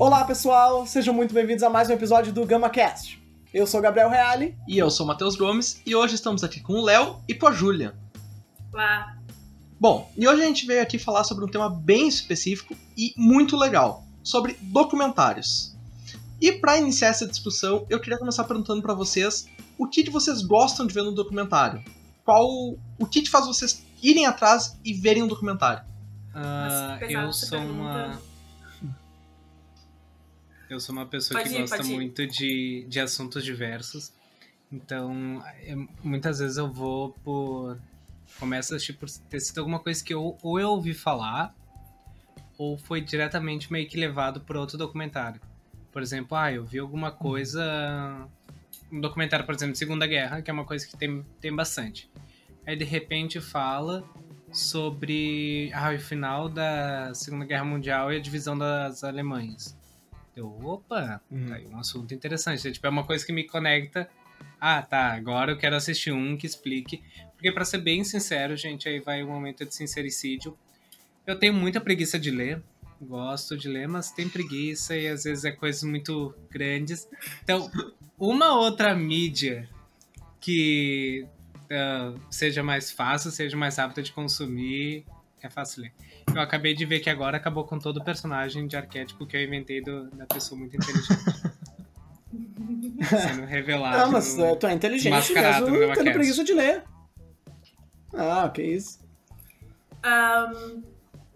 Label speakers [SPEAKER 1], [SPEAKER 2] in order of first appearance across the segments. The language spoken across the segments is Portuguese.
[SPEAKER 1] Olá pessoal, sejam muito bem-vindos a mais um episódio do GamaCast. Eu sou Gabriel Reale.
[SPEAKER 2] E eu sou o Matheus Gomes, e hoje estamos aqui com o Léo e com a Júlia.
[SPEAKER 3] Olá.
[SPEAKER 2] Bom, e hoje a gente veio aqui falar sobre um tema bem específico e muito legal, sobre documentários. E para iniciar essa discussão, eu queria começar perguntando para vocês o que, que vocês gostam de ver no documentário. Qual o que, que faz vocês irem atrás e verem um documentário?
[SPEAKER 4] Uh, eu sou uma eu sou uma pessoa
[SPEAKER 3] Pode
[SPEAKER 4] que
[SPEAKER 3] ir,
[SPEAKER 4] gosta muito de, de assuntos diversos. Então, eu- muitas vezes eu vou por. Começo a assistir por ter sido alguma coisa que eu, ou eu ouvi falar, ou foi diretamente meio que levado por outro documentário. Por exemplo, ah, eu vi alguma coisa. Um documentário, por exemplo, de Segunda Guerra, que é uma coisa que tem, tem bastante. Aí de repente fala sobre ah, o final da Segunda Guerra Mundial e a divisão das Alemanhas. Eu, opa, tá aí um assunto interessante. É, tipo, é uma coisa que me conecta. Ah, tá, agora eu quero assistir um que explique. Porque, pra ser bem sincero, gente, aí vai um momento de sincericídio. Eu tenho muita preguiça de ler. Gosto de ler, mas tem preguiça e às vezes é coisas muito grandes. Então, uma outra mídia que ah, seja mais fácil, seja mais rápida de consumir, é fácil ler. Eu acabei de ver que agora acabou com todo o personagem de arquétipo que eu inventei do- da pessoa muito inteligente. Sendo revelado.
[SPEAKER 1] Ah, mas
[SPEAKER 4] no-
[SPEAKER 1] eh, tu é inteligente
[SPEAKER 4] mascarado no
[SPEAKER 1] mesmo tendo
[SPEAKER 4] GamaCast.
[SPEAKER 1] preguiça de ler. Ah, que isso.
[SPEAKER 3] Ahn,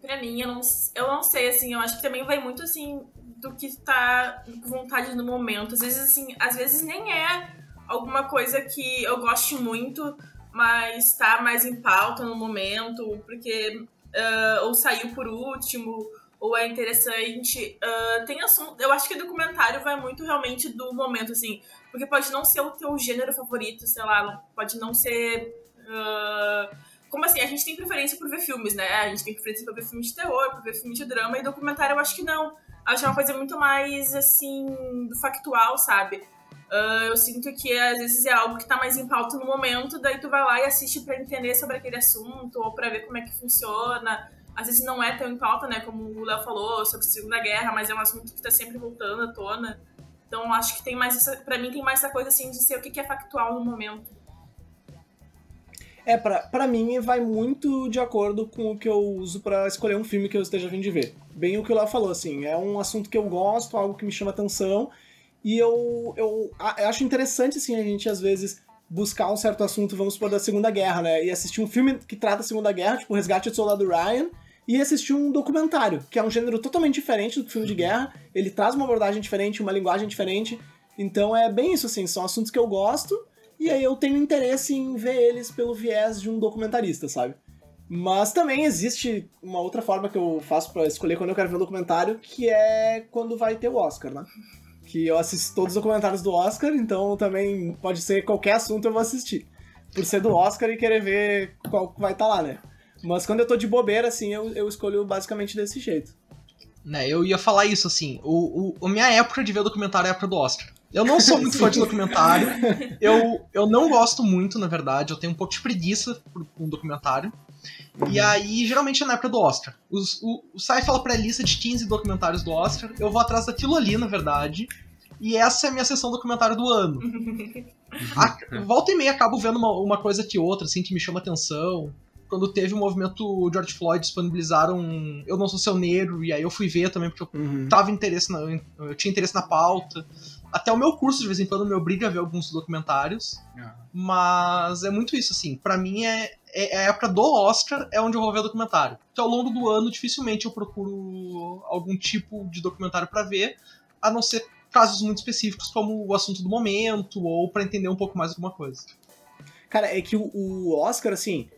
[SPEAKER 3] pra mim, eu não, eu não sei, assim, eu acho que também vai muito, assim, do que tá com vontade no momento. Às vezes, assim, às vezes nem é alguma coisa que eu goste muito, mas tá mais em pauta no momento, porque ah, ou saiu por último, ou é interessante. Ah, tem assunto. Eu acho que documentário vai muito realmente do momento, assim, porque pode não ser o teu gênero favorito, sei lá, pode não ser. ah, como assim? A gente tem preferência por ver filmes, né? A gente tem preferência por ver filme de terror, por ver filme de drama, e documentário eu acho que não. Acho é uma coisa muito mais, assim, do factual, sabe? Ah, eu sinto que às vezes é algo que tá mais em pauta no momento, daí tu vai lá e assiste pra entender sobre aquele assunto, ou pra ver como é que funciona. Às vezes não é tão em pauta, né? Como o Léo falou, sobre a Segunda Guerra, mas é um assunto que tá sempre voltando à tona. Então acho que tem mais essa. Pra mim tem mais essa coisa assim de ser o que é factual no momento.
[SPEAKER 1] É, pra, pra mim vai muito de acordo com o que eu uso pra escolher um filme que eu esteja fim de ver. Bem o que o Léo falou, assim, é um assunto que eu gosto, algo que me chama atenção, e eu, eu, a- eu acho interessante, assim, a gente às vezes buscar um certo assunto, vamos supor, da Segunda Guerra, né? E assistir um filme que trata da Segunda Guerra, tipo O Resgate do Soldado Ryan, e assistir um documentário, que é um gênero totalmente diferente do filme de guerra, ele traz uma abordagem diferente, uma linguagem diferente, então é bem isso, assim, são assuntos que eu gosto, e aí eu tenho interesse em ver eles pelo viés de um documentarista, sabe? Mas também existe uma outra forma que eu faço pra escolher quando eu quero ver um documentário, que é quando vai ter o Oscar, né? Que eu assisto todos os documentários do Oscar, então também pode ser qualquer assunto eu vou assistir. Por ser do Oscar e querer ver qual vai estar lá, né? Mas quando eu tô de bobeira, assim, eu, eu escolho basicamente desse jeito.
[SPEAKER 2] Né, eu ia falar isso, assim, o, o, a minha época de ver documentário é a época do Oscar. Eu não sou muito fã de documentário, eu, eu não gosto muito, na verdade, eu tenho um pouco de preguiça por um documentário. E aí, geralmente é na época do Oscar. Os, o, o sai fala pra lista de 15 documentários do Oscar, eu vou atrás daquilo ali, na verdade. E essa é a minha sessão documentário do ano. A- volta e meia acabo vendo uma, uma coisa que outra, assim, que me chama atenção. Quando teve o movimento George Floyd, disponibilizaram Eu Não Sou Seu Negro, e aí eu fui ver também, porque eu
[SPEAKER 1] Uhum.
[SPEAKER 2] tava interesse na, eu tinha interesse na pauta. Até o meu curso, de vez em quando, me obriga a ver alguns documentários.
[SPEAKER 4] Ah.
[SPEAKER 2] Mas é muito isso, assim. Pra mim, é, é a época do Oscar é onde eu vou ver documentário. Então, ao longo do ano, dificilmente eu procuro algum tipo de documentário pra ver, a não ser casos muito específicos, como o assunto do momento, ou pra entender um pouco mais alguma coisa.
[SPEAKER 1] Cara, é que o Oscar, assim,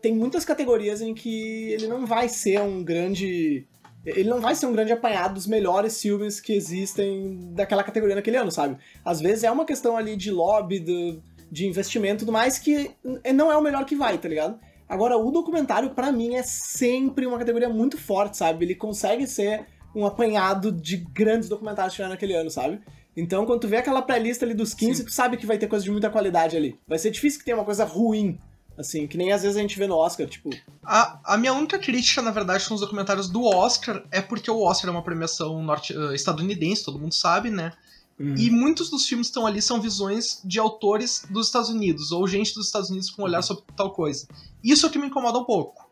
[SPEAKER 1] tem muitas categorias em que ele não vai ser um grande. Ele não vai ser um grande apanhado dos melhores filmes que existem daquela categoria naquele ano, sabe? Às vezes é uma questão ali de lobby, do- de investimento e tudo mais, que n- não é o melhor que vai, tá ligado? Agora, o documentário, pra mim, é sempre uma categoria muito forte, sabe? Ele consegue ser um apanhado de grandes documentários que tiveram naquele ano, sabe? Então, quando tu vê aquela pré-lista ali dos 15,
[SPEAKER 4] Sim.
[SPEAKER 1] tu sabe que vai ter coisa de muita qualidade ali. Vai ser difícil que tenha uma coisa ruim Assim, que nem às vezes a gente vê no Oscar, tipo.
[SPEAKER 2] A, a minha única crítica, na verdade, com os documentários do Oscar é porque o Oscar é uma premiação norte, uh, estadunidense, todo mundo sabe, né?
[SPEAKER 1] Uhum.
[SPEAKER 2] E muitos dos filmes que estão ali são visões de autores dos Estados Unidos, ou gente dos Estados Unidos com um olhar sobre tal coisa. Isso é o que me incomoda um pouco.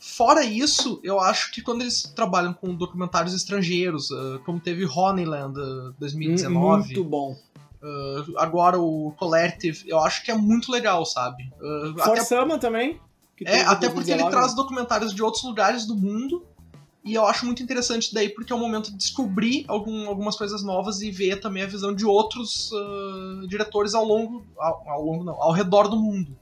[SPEAKER 2] Fora isso, eu acho que quando eles trabalham com documentários estrangeiros, uh, como teve Honeyland uh, 2019,
[SPEAKER 1] Muito bom.
[SPEAKER 2] Uh, agora o Collective, eu acho que é muito legal, sabe? Uh, até,
[SPEAKER 1] também. que
[SPEAKER 2] é, até porque ele
[SPEAKER 1] 2019.
[SPEAKER 2] traz documentários de outros lugares do mundo. E eu acho muito interessante daí, porque é o momento de descobrir algum- algumas coisas novas e ver também a visão de outros uh, diretores ao longo, ao, ao longo não, ao redor do mundo.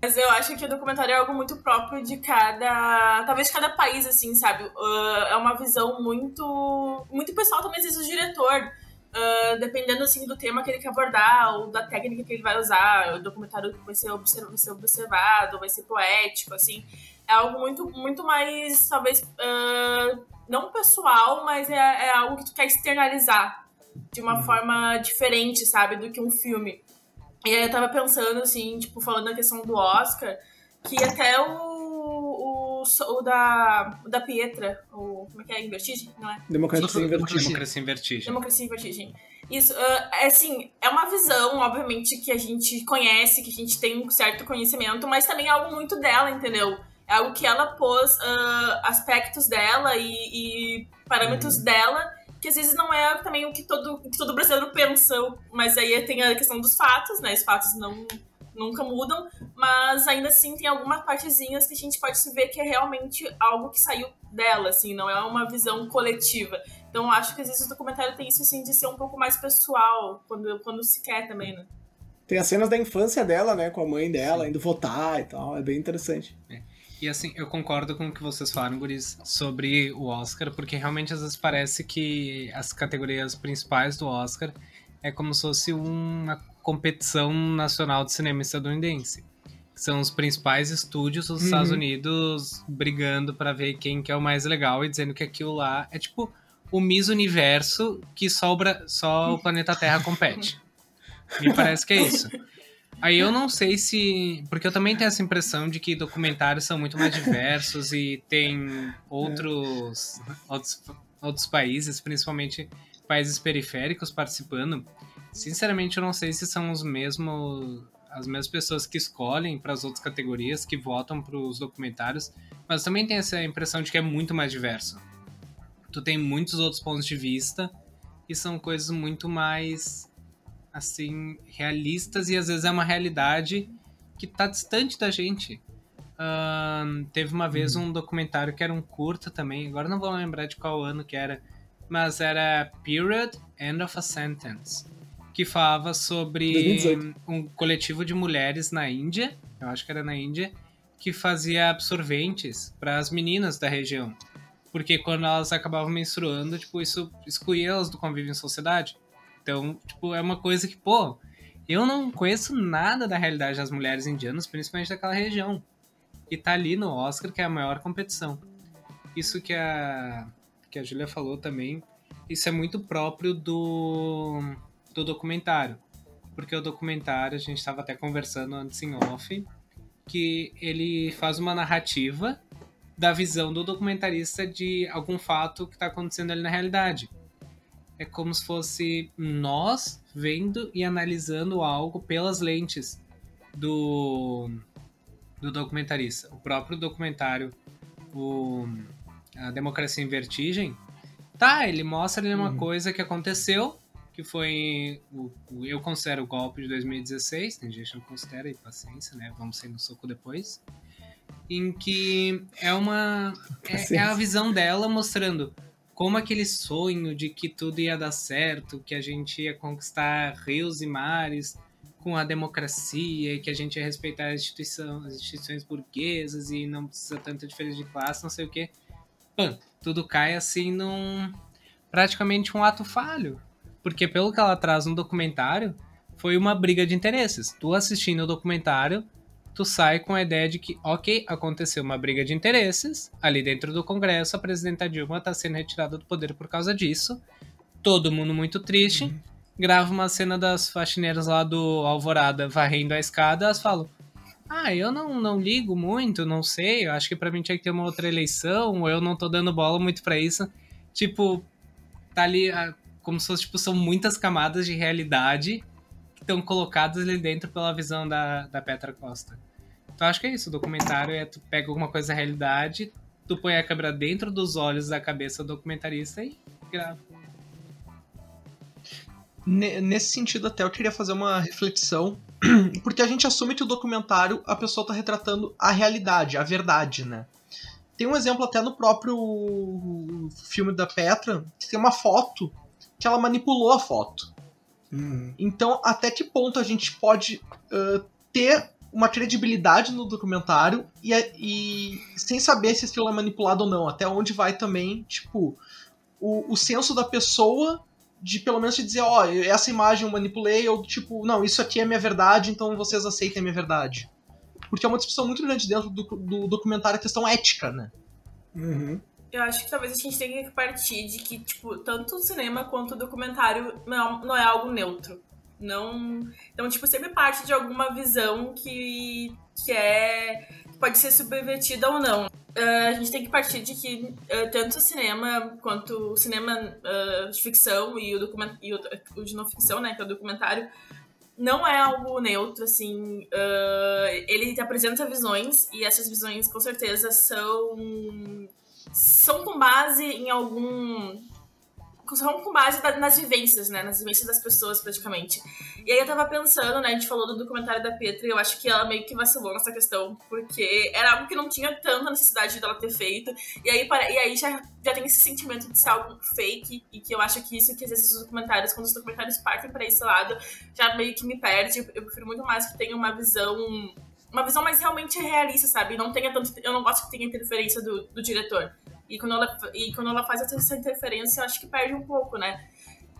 [SPEAKER 3] Mas eu acho que o documentário é algo muito próprio de cada. Talvez cada país, assim, sabe? Uh, é uma visão muito. muito pessoal também, às vezes, do diretor. Uh, dependendo assim do tema que ele quer abordar ou da técnica que ele vai usar, o documentário vai ser, observ vai ser observado, vai ser poético, assim. É algo muito, muito mais, talvez, uh, não pessoal, mas é, é algo que tu quer externalizar de uma forma diferente, sabe, do que um filme. E aí eu tava pensando, assim, tipo, falando da questão do Oscar, que até o, o, da, o da Pietra, o, como é que é? Em Vertigem? Não é?
[SPEAKER 1] Democracia em
[SPEAKER 2] Democracia.
[SPEAKER 1] Vertigem.
[SPEAKER 4] Democracia em Vertigem.
[SPEAKER 3] Democracia em Vertigem. Isso, ah, é assim, é uma visão, obviamente, que a gente conhece, que a gente tem um certo conhecimento, mas também é algo muito dela, entendeu? É algo que ela pôs ah, aspectos dela e, e parâmetros dela, que às vezes não é também o que todo, o que todo brasileiro pensa, mas aí tem a questão dos fatos, né? Os fatos não nunca mudam, mas ainda assim tem algumas partezinhas que a gente pode ver que é realmente algo que saiu dela, assim, não é uma visão coletiva. Então eu acho que às vezes o documentário tem isso assim de ser um pouco mais pessoal, quando, quando se quer também, né?
[SPEAKER 1] Tem as cenas da infância dela, né? Com a mãe dela, indo votar e tal. É bem interessante.
[SPEAKER 4] E assim, eu concordo com o que vocês falaram, Guris, sobre o Oscar, porque realmente às vezes parece que as categorias principais do Oscar é como se fosse uma competição nacional de cinema estadunidense. São os principais estúdios dos
[SPEAKER 1] Uhum.
[SPEAKER 4] Estados Unidos brigando para ver quem que é o mais legal e dizendo que aquilo lá é tipo o Miss Universo que só o, Bra- só o planeta Terra compete. Me parece que é isso. Aí eu não sei se. Porque eu também tenho essa impressão de que documentários são muito mais diversos e tem outros, outros, outros países, principalmente países periféricos, participando. Sinceramente, eu não sei se são os mesmos. As mesmas pessoas que escolhem para as outras categorias, que votam para os documentários, mas também tenho essa impressão de que é muito mais diverso. Tu tem muitos outros pontos de vista e são coisas muito mais assim, realistas e às vezes é uma realidade que tá distante da gente. Ahn, teve uma vez um documentário que era um curta também, agora não vou lembrar de qual ano que era, mas era Period End of a Sentence, que falava sobre
[SPEAKER 1] 2018.
[SPEAKER 4] um coletivo de mulheres na Índia, eu acho que era na Índia, que fazia absorventes para as meninas da região. Porque quando elas acabavam menstruando, tipo, isso excluía elas do convívio em sociedade. Então, tipo, é uma coisa que, pô, eu não conheço nada da realidade das mulheres indianas, principalmente daquela região. E tá ali no Oscar, que é a maior competição. Isso que a, que a Julia falou também, isso é muito próprio do, do documentário. Porque o documentário, a gente estava até conversando antes em off, que ele faz uma narrativa da visão do documentarista de algum fato que está acontecendo ali na realidade é como se fosse nós vendo e analisando algo pelas lentes do, do documentarista. O próprio documentário, o, A Democracia em Vertigem, tá, ele mostra ali uma
[SPEAKER 1] Uhum.
[SPEAKER 4] coisa que aconteceu, que foi, o, o- eu considero o golpe de 2016, tem gente que não considera, e paciência, né, vamos sair no soco depois, em que é uma, é, é a visão dela mostrando como aquele sonho de que tudo ia dar certo, que a gente ia conquistar rios e mares com a democracia, e que a gente ia respeitar as, instituição, as instituições burguesas e não precisa tanta diferença de classe, não sei o quê. Tudo cai assim num praticamente um ato falho. Porque pelo que ela traz no documentário, foi uma briga de interesses. Tu assistindo o documentário, tu sai com a ideia de que, ok, aconteceu uma briga de interesses, ali dentro do Congresso, a presidenta Dilma está sendo retirada do poder por causa disso, todo mundo muito triste, grava uma cena das faxineiras lá do Alvorada varrendo a escada, elas falam, ah, eu não, não ligo muito, não sei, eu acho que para mim tinha que ter uma outra eleição, ou eu não tô dando bola muito para isso. Tipo, tá ali como se fosse, tipo, são muitas camadas de realidade que estão colocadas ali dentro pela visão da, da Petra Costa. Então acho que é isso, o documentário é tu pega alguma coisa da realidade, tu põe a câmera dentro dos olhos da cabeça do documentarista e grava.
[SPEAKER 2] Nesse sentido, até eu queria fazer uma reflexão, porque a gente assume que o documentário a pessoa está retratando a realidade, a verdade, né? Tem um exemplo até no próprio filme da Petra, que tem uma foto que ela manipulou a foto. Uhum. Então, até que ponto a gente pode uh, ter uma credibilidade no documentário e, e, sem saber se aquilo é manipulado ou não? Até onde vai também, tipo, o, o senso da pessoa de pelo menos te dizer, ó, oh, essa imagem eu manipulei, ou tipo, não, isso aqui é minha verdade, então vocês aceitem a minha verdade. Porque é uma discussão muito grande dentro do, do documentário a questão ética, né?
[SPEAKER 1] Uhum.
[SPEAKER 3] Eu acho que talvez a gente tenha que partir de que, tipo, tanto o cinema quanto o documentário não, não é algo neutro. Não. Então, tipo, sempre parte de alguma visão que, que é. Pode ser subvertida ou não. Uh, a gente tem que partir de que uh, tanto o cinema quanto o cinema uh, de ficção e o, document e o, de não ficção, né, que é o documentário, não é algo neutro, assim. ele apresenta visões e essas visões, com certeza, são são com base em algum são com base nas vivências, né? Nas vivências das pessoas, praticamente. E aí eu tava pensando, né? A gente falou do documentário da Petra e eu acho que ela meio que vacilou nessa questão, porque era algo que não tinha tanta necessidade dela ter feito. E aí, e aí já, já tem esse sentimento de ser algo fake, e que eu acho que isso que às vezes os documentários, quando os documentários partem para esse lado, já meio que me perde. Eu prefiro muito mais que tenha uma visão uma visão mais realmente realista, sabe? Não tenha tanto. Eu não gosto que tenha interferência do, do diretor. E quando, ela, e quando ela faz essa interferência, eu acho que perde um pouco, né?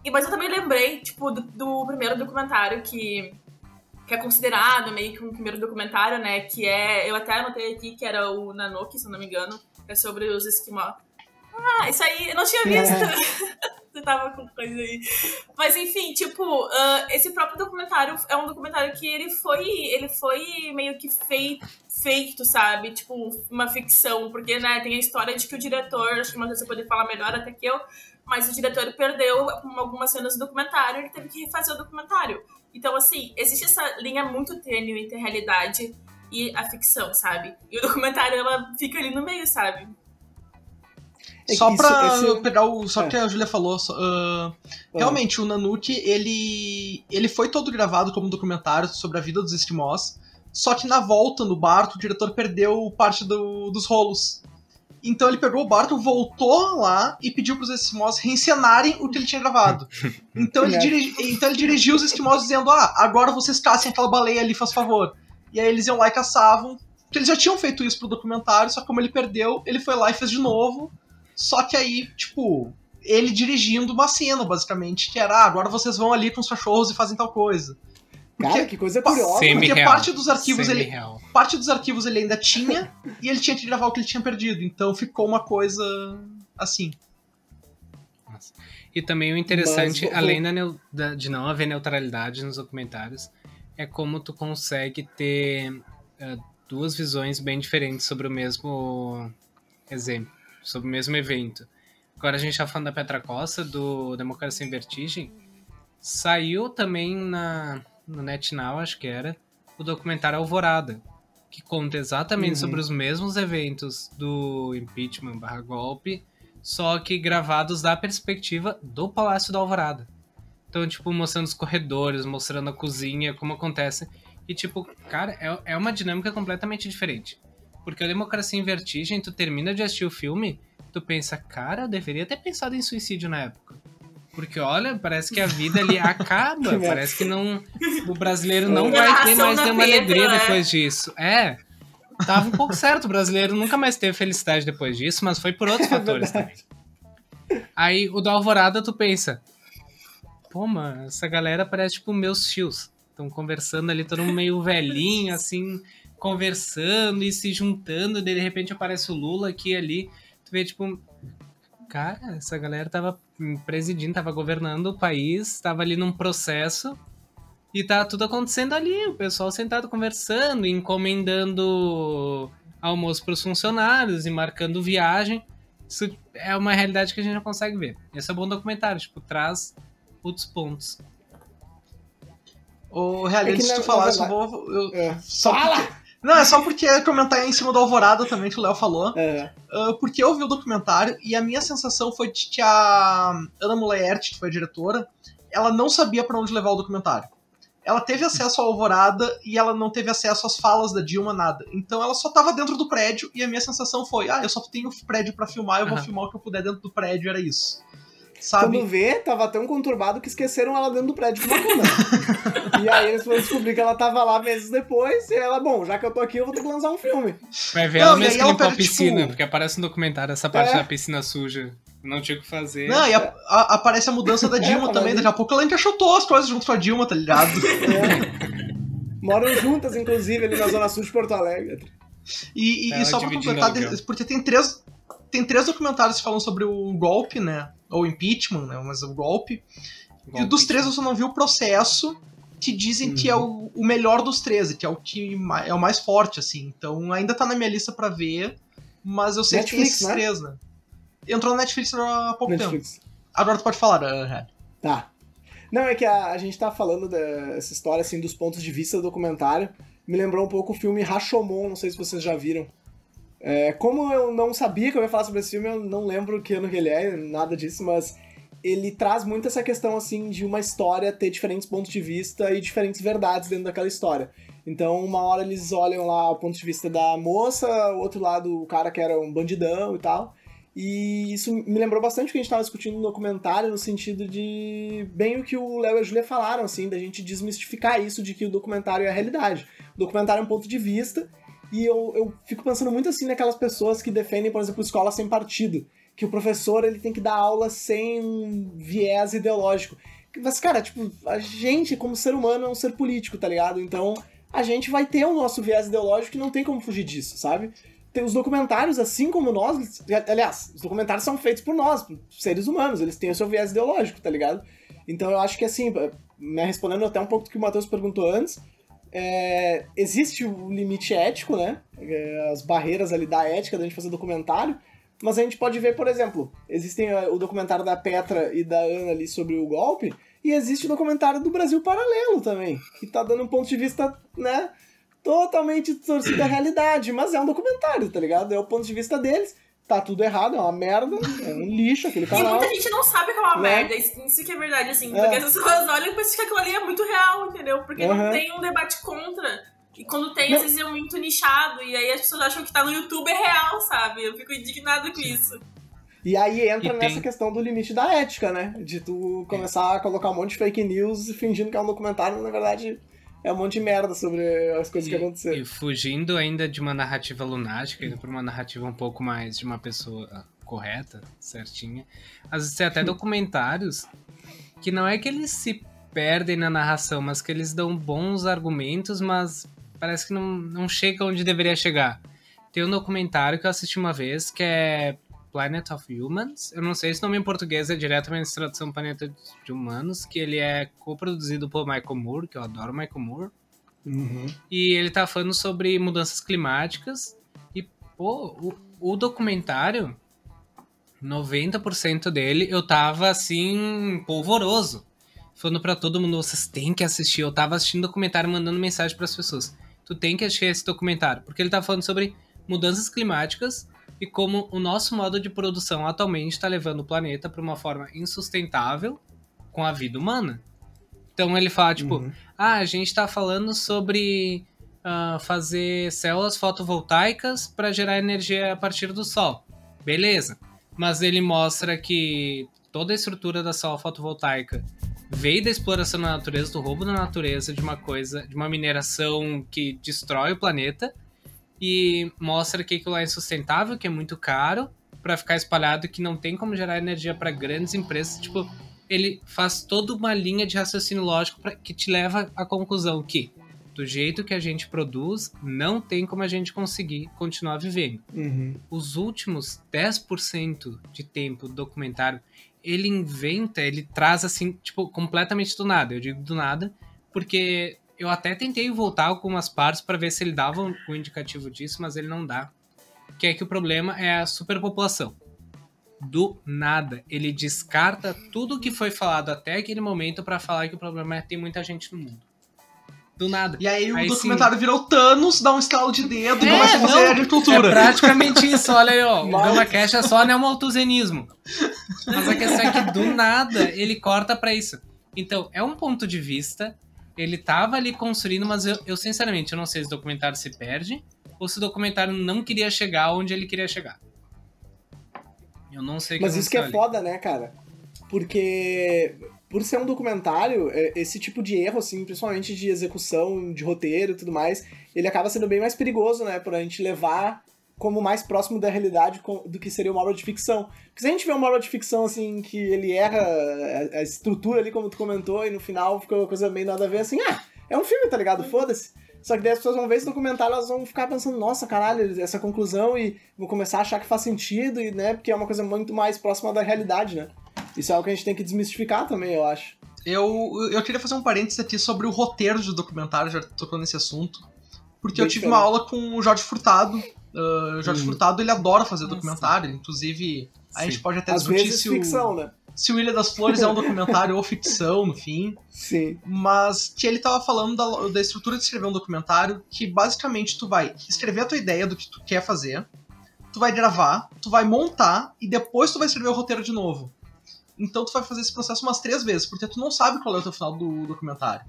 [SPEAKER 3] E, mas eu também lembrei, tipo, do, do primeiro documentário que, que é considerado meio que um primeiro documentário, né? Que é. Eu até anotei aqui que era o Nanoki, se eu não me engano. Que é sobre os esquimó. Ah, isso aí eu não tinha visto. É. Você tava com coisa aí. Mas enfim, tipo, uh, esse próprio documentário é um documentário que ele foi. Ele foi meio que feito, feito, sabe? Tipo, uma ficção. Porque, né, tem a história de que o diretor, acho que você pode falar melhor até que eu, mas o diretor perdeu algumas cenas do documentário ele teve que refazer o documentário. Então, assim, existe essa linha muito tênue entre a realidade e a ficção, sabe? E o documentário, ela fica ali no meio, sabe?
[SPEAKER 2] É só pra esse... pegar o. Só é. que a Julia falou. Uh, realmente, o Nanuki, ele. ele foi todo gravado como um documentário sobre a vida dos esquimós. Só que na volta no barco, o diretor perdeu parte do, dos rolos. Então ele pegou o barco, voltou lá e pediu pros esquimós reencenarem o que ele tinha gravado. Então ele, dirigi, então ele dirigiu os esquimós dizendo: Ah, agora vocês caçem aquela baleia ali, faz favor. E aí eles iam lá e caçavam. Porque eles já tinham feito isso pro documentário, só que como ele perdeu, ele foi lá e fez de novo. Só que aí, tipo, ele dirigindo uma cena, basicamente, que era, ah, agora vocês vão ali com os cachorros e fazem tal coisa.
[SPEAKER 1] Porque, Cara, que coisa curiosa.
[SPEAKER 2] Porque parte dos arquivos ele parte dos arquivos ele ainda tinha e ele tinha que gravar o que ele tinha perdido. Então ficou uma coisa assim.
[SPEAKER 4] Nossa. E também o interessante, Mas, além da, de não haver neutralidade nos documentários, é como tu consegue ter uh, duas visões bem diferentes sobre o mesmo exemplo sobre o mesmo evento. Agora a gente está falando da Petra Costa, do Democracia em Vertigem. Saiu também na, no NetNow, acho que era, o documentário Alvorada, que conta exatamente uhum. sobre os mesmos eventos do impeachment barra golpe, só que gravados da perspectiva do Palácio da Alvorada. Então, tipo, mostrando os corredores, mostrando a cozinha, como acontece. E, tipo, cara, é, é uma dinâmica completamente diferente. Porque a Democracia em Vertigem, tu termina de assistir o filme, tu pensa, cara, eu deveria ter pensado em suicídio na época. Porque, olha, parece que a vida ali acaba. parece que não. O brasileiro não vai ter mais nenhuma alegria né? depois disso. É. Tava um pouco certo, o brasileiro nunca mais teve felicidade depois disso, mas foi por outros é fatores também. Aí o da Alvorada, tu pensa. Pô, mano, essa galera parece tipo meus tios. Estão conversando ali, todo mundo meio velhinho, assim, conversando e se juntando, de repente aparece o Lula aqui e ali. Tu vê, tipo, cara, essa galera tava presidindo, tava governando o país, tava ali num processo E tá tudo acontecendo ali, o pessoal sentado conversando, encomendando almoço para os funcionários e marcando viagem. Isso é uma realidade que a gente não consegue ver. Esse é um bom documentário, tipo, traz outros pontos.
[SPEAKER 2] O realidade,
[SPEAKER 1] É
[SPEAKER 2] se tu falar,
[SPEAKER 1] na
[SPEAKER 2] eu só vou. eu-
[SPEAKER 1] É.
[SPEAKER 2] só
[SPEAKER 1] Fala!
[SPEAKER 2] Não, é só porque comentar em cima do Alvorada também, que o Léo falou.
[SPEAKER 1] É.
[SPEAKER 2] Ah, porque eu vi o documentário e a minha sensação foi de que a Ana Mulaert, que foi a diretora, ela não sabia pra onde levar o documentário. Ela teve acesso à Alvorada e ela não teve acesso às falas da Dilma, nada. Então ela só tava dentro do prédio e a minha sensação foi: ah, eu só tenho prédio pra filmar, eu vou filmar o que eu puder dentro do prédio, era isso. Sabe?
[SPEAKER 1] Quando vê, tava tão conturbado que esqueceram ela dentro do prédio com uma câmera. e aí eles foram descobrir que ela tava lá meses depois, e ela, bom, já que eu tô aqui, eu vou ter que lançar um filme.
[SPEAKER 4] Vai ver
[SPEAKER 2] Não,
[SPEAKER 4] ela mesmo que
[SPEAKER 2] ela
[SPEAKER 4] limpou a
[SPEAKER 2] tipo-
[SPEAKER 4] piscina, porque aparece no documentário essa parte
[SPEAKER 1] É.
[SPEAKER 4] da piscina suja. Não tinha o que fazer.
[SPEAKER 2] Não, e a- a- aparece a mudança da Dilma
[SPEAKER 1] tava
[SPEAKER 2] também.
[SPEAKER 1] ali.
[SPEAKER 2] Daqui a pouco ela encaixotou as coisas junto com a Dilma, tá ligado?
[SPEAKER 1] É. Moram juntas, inclusive, ali na Zona Sul de Porto Alegre.
[SPEAKER 2] E, e- e só pra completar, porque tem três, tem três documentários que falam sobre o golpe, né? Ou impeachment, né? Mas o golpe. E
[SPEAKER 4] Golpe.
[SPEAKER 2] dos três eu só não vi o processo que dizem que é o, o melhor dos 13, que é o que é o mais forte, assim. Então ainda tá na minha lista pra ver, mas eu sei que tem
[SPEAKER 1] Netflix,
[SPEAKER 2] esses
[SPEAKER 1] né?
[SPEAKER 2] três, né? Entrou na Netflix há pouco tempo.
[SPEAKER 1] Netflix.
[SPEAKER 2] Agora tu pode falar, uh.
[SPEAKER 1] Tá. Não, é que a, a gente tá falando dessa história, assim, dos pontos de vista do documentário. Me lembrou um pouco o filme Rashomon, não sei se vocês já viram. É, como eu não sabia que eu ia falar sobre esse filme, eu não lembro que ano que ele é, nada disso, mas ele traz muito essa questão, assim, de uma história ter diferentes pontos de vista e diferentes verdades dentro daquela história. Então, uma hora eles olham lá o ponto de vista da moça, o outro lado o cara que era um bandidão e tal. E isso me lembrou bastante o que a gente estava discutindo no documentário, no sentido de bem o que o Léo e a Julia falaram, assim, da gente desmistificar isso de que o documentário é a realidade. O documentário é um ponto de vista, e eu, eu fico pensando muito assim naquelas pessoas que defendem, por exemplo, escola sem partido. Que o professor ele tem que dar aula sem viés ideológico. Mas, cara, tipo, a gente, como ser humano, é um ser político, tá ligado? Então, a gente vai ter o nosso viés ideológico e não tem como fugir disso, sabe? Tem os documentários, assim como nós, aliás, os documentários são feitos por nós, por seres humanos, eles têm o seu viés ideológico, tá ligado? Então eu acho que assim, né, respondendo até um pouco do que o Matheus perguntou antes, é, existe o limite ético, né? É, as barreiras ali da ética da gente fazer documentário, mas a gente pode ver, por exemplo, existem é, o documentário da Petra e da Ana ali sobre o golpe, e existe o documentário do Brasil Paralelo também, que tá dando um ponto de vista, né? totalmente distorcido da realidade, mas é um documentário, tá ligado? É o ponto de vista deles. Tá tudo errado, é uma merda, é um lixo aquele
[SPEAKER 3] E
[SPEAKER 1] canal.
[SPEAKER 3] muita gente não sabe que é uma
[SPEAKER 1] Né?
[SPEAKER 3] merda, isso, que é verdade, assim.
[SPEAKER 1] É.
[SPEAKER 3] Porque as pessoas olham e pensam que aquilo ali é muito real, entendeu? Porque
[SPEAKER 1] Aham.
[SPEAKER 3] não tem um debate contra. E quando tem,
[SPEAKER 1] Não.
[SPEAKER 3] às vezes é muito nichado. E aí as pessoas acham que tá no YouTube é real, sabe? Eu fico indignada com isso.
[SPEAKER 1] E aí entra
[SPEAKER 4] E
[SPEAKER 1] nessa
[SPEAKER 4] tem-
[SPEAKER 1] questão do limite da ética, né? De tu começar a colocar um monte de fake news fingindo que é um documentário, mas na verdade é um monte de merda sobre as coisas que
[SPEAKER 4] E,
[SPEAKER 1] aconteceram.
[SPEAKER 4] e fugindo ainda de uma narrativa lunática, indo pra uma narrativa um pouco mais de uma pessoa correta, certinha. Às vezes tem até documentários que não é que eles se perdem na narração, mas que eles dão bons argumentos, mas parece que não, não chega onde deveria chegar. Tem um documentário que eu assisti uma vez que é Planet of Humans. Eu não sei se o nome em português é diretamente tradução Planeta de Humanos, que ele é coproduzido por Michael Moore, que eu adoro Michael Moore.
[SPEAKER 1] Uhum.
[SPEAKER 4] E ele tá falando sobre mudanças climáticas. E, pô, o, o documentário, 90% dele, eu tava assim, polvoroso. Falando pra todo mundo, vocês têm que assistir. Eu tava assistindo documentário, mandando mensagem pras pessoas. Tu tem que assistir esse documentário. Porque ele tá falando sobre mudanças climáticas e como o nosso modo de produção atualmente tá levando o planeta pra uma forma insustentável com a vida humana. Então ele fala, tipo,
[SPEAKER 1] Uhum.
[SPEAKER 4] ah, a gente tá falando sobre ah, fazer células fotovoltaicas para gerar energia a partir do sol. Beleza. Mas ele mostra que toda a estrutura da célula fotovoltaica veio da exploração da natureza, do roubo da natureza, de uma coisa, de uma mineração que destrói o planeta e mostra que aquilo lá é insustentável, que é muito caro para ficar espalhado, que não tem como gerar energia para grandes empresas, tipo, ele faz toda uma linha de raciocínio lógico pra, que te leva à conclusão que, do jeito que a gente produz, não tem como a gente conseguir continuar vivendo.
[SPEAKER 1] Uhum.
[SPEAKER 4] Os últimos 10% de tempo do documentário, ele inventa, ele traz assim, tipo, completamente do nada. Eu digo do nada, porque eu até tentei voltar algumas partes para ver se ele dava o um indicativo disso, mas ele não dá. Que é que o problema é a superpopulação. Do nada, ele descarta tudo que foi falado até aquele momento para falar que o problema é que tem muita gente no mundo. Do nada.
[SPEAKER 2] E aí o
[SPEAKER 4] Aí
[SPEAKER 2] documentário virou Thanos, dá um estalo de dedo e
[SPEAKER 4] É,
[SPEAKER 2] começa a fazer
[SPEAKER 4] não,
[SPEAKER 2] agricultura.
[SPEAKER 4] É praticamente isso, olha aí, ó. O
[SPEAKER 1] Mas-
[SPEAKER 4] Gama Cash é só neomalthusianismo. Mas a questão é que do nada ele corta pra isso. Então, é um ponto de vista. Ele tava ali construindo, mas eu, eu, sinceramente eu não sei se o documentário se perde ou se o documentário não queria chegar onde ele queria chegar. Eu não sei
[SPEAKER 1] Mas isso que é
[SPEAKER 4] ali.
[SPEAKER 1] foda, né, cara? Porque por ser um documentário, é, esse tipo de erro, assim, principalmente de execução, de roteiro e tudo mais, ele acaba sendo bem mais perigoso, né? Pra gente levar como mais próximo da realidade do que seria uma obra de ficção. Porque se a gente vê uma obra de ficção, assim, que ele erra a, estrutura ali, como tu comentou, e no final fica uma coisa meio nada a ver, assim, ah, é um filme, tá ligado? Foda-se. Só que daí as pessoas vão ver esse documentário, elas vão ficar pensando, nossa, caralho, essa conclusão, e vão começar a achar que faz sentido, e, né, porque é uma coisa muito mais próxima da realidade, né? Isso é algo que a gente tem que desmistificar também, eu acho.
[SPEAKER 2] Eu, eu queria fazer um parênteses aqui sobre o roteiro de documentário, já tocou nesse assunto. Porque eu
[SPEAKER 1] Bem
[SPEAKER 2] tive
[SPEAKER 1] diferente.
[SPEAKER 2] uma aula com o Jorge Furtado. Uh, o Jorge
[SPEAKER 1] Uhum.
[SPEAKER 2] Furtado, ele adora fazer
[SPEAKER 4] Ah,
[SPEAKER 2] documentário. Inclusive, a gente
[SPEAKER 4] Sim.
[SPEAKER 2] pode até
[SPEAKER 1] Às
[SPEAKER 2] discutir
[SPEAKER 1] vezes
[SPEAKER 2] se
[SPEAKER 1] ficção,
[SPEAKER 2] o,
[SPEAKER 1] né?
[SPEAKER 2] se o Ilha das Flores é um documentário ou ficção, no fim.
[SPEAKER 1] Sim.
[SPEAKER 2] Mas que ele tava falando da, da estrutura de escrever um documentário, que basicamente tu vai escrever a tua ideia do que tu quer fazer, tu vai gravar, tu vai montar e depois tu vai escrever o roteiro de novo. Então tu vai fazer esse processo umas três vezes, porque tu não sabe qual é o teu final do documentário.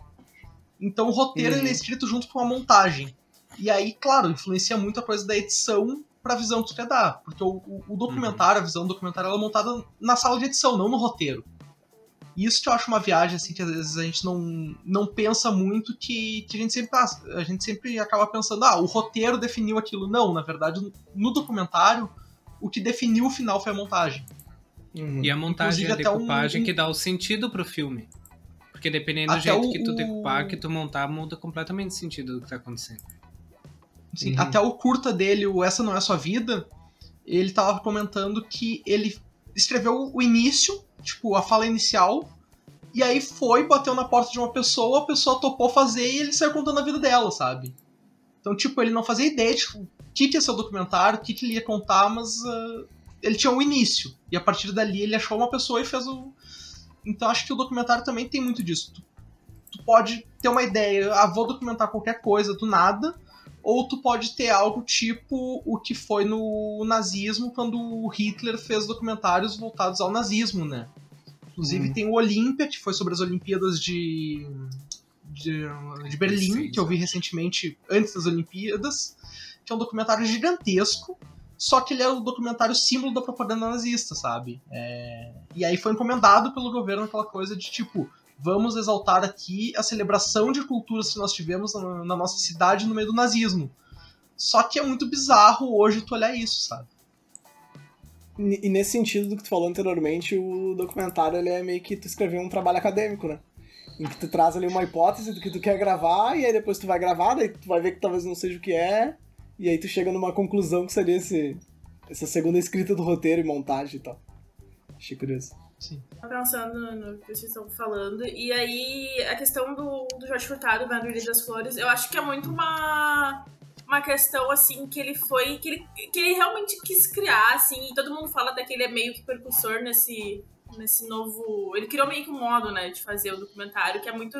[SPEAKER 2] Então o roteiro
[SPEAKER 1] Uhum.
[SPEAKER 2] ele é escrito junto com a montagem. E aí, claro, influencia muito a coisa da edição pra visão que tu quer dar. Porque o, o- o documentário, a visão do documentário, ela é montada na sala de edição, não no roteiro. E isso que eu acho uma viagem, assim, que às vezes a gente não, não pensa muito, que, que a, gente sempre, ah, a gente sempre acaba pensando, ah, o roteiro definiu aquilo. Não, na verdade, no documentário, o que definiu o final foi a montagem.
[SPEAKER 1] Uhum.
[SPEAKER 4] E a montagem e a
[SPEAKER 2] Inclusive, até um-
[SPEAKER 4] decupagem que dá o sentido pro filme. Porque dependendo do
[SPEAKER 2] Até
[SPEAKER 4] jeito
[SPEAKER 2] o-
[SPEAKER 4] que tu decupar, que tu montar, muda completamente o sentido do que tá acontecendo.
[SPEAKER 2] Assim,
[SPEAKER 1] Uhum.
[SPEAKER 2] Até o curta dele, o Essa Não É a Sua Vida, ele tava comentando que ele escreveu o início, tipo, a fala inicial, e aí foi, bateu na porta de uma pessoa, a pessoa topou fazer e ele saiu contando a vida dela, sabe? Então, tipo, ele não fazia ideia de tipo, o que, que ia ser o documentário, o que, que ele ia contar, mas ah, ele tinha um início. E a partir dali ele achou uma pessoa e fez o. Então acho que o documentário também tem muito disso. Tu, tu pode ter uma ideia, ah, vou documentar qualquer coisa do nada, ou tu pode ter algo tipo o que foi no nazismo, quando o Hitler fez documentários voltados ao nazismo, né? Inclusive
[SPEAKER 1] Uhum.
[SPEAKER 2] tem o Olímpia, que foi sobre as Olimpíadas de, de, de Berlim,
[SPEAKER 4] Seis,
[SPEAKER 2] que eu vi recentemente antes das Olimpíadas, que é um documentário gigantesco, só que ele é o documentário símbolo da propaganda nazista, sabe? É, E aí foi encomendado pelo governo aquela coisa de tipo, vamos exaltar aqui a celebração de culturas que nós tivemos na, na nossa cidade no meio do nazismo. Só que é muito bizarro hoje tu olhar isso, sabe?
[SPEAKER 1] E nesse sentido do que tu falou anteriormente, o documentário ele é meio que tu escrever um trabalho acadêmico, né? Em que tu traz ali uma hipótese do que tu quer gravar, e aí depois tu vai gravar, daí tu vai ver que talvez não seja o que é, e aí tu chega numa conclusão que seria esse, essa segunda escrita do roteiro e montagem e tal. Achei curioso.
[SPEAKER 2] Sim.
[SPEAKER 3] Tô pensando no que vocês estão falando. E aí, a questão do, do Jorge Furtado, do Ilha das Flores, eu acho que é muito uma, uma questão, assim, que ele foi... Que ele, que ele realmente quis criar, assim, e todo mundo fala até que ele é meio que percussor nesse, nesse novo... Ele criou meio que um modo, né, de fazer o documentário, que é muito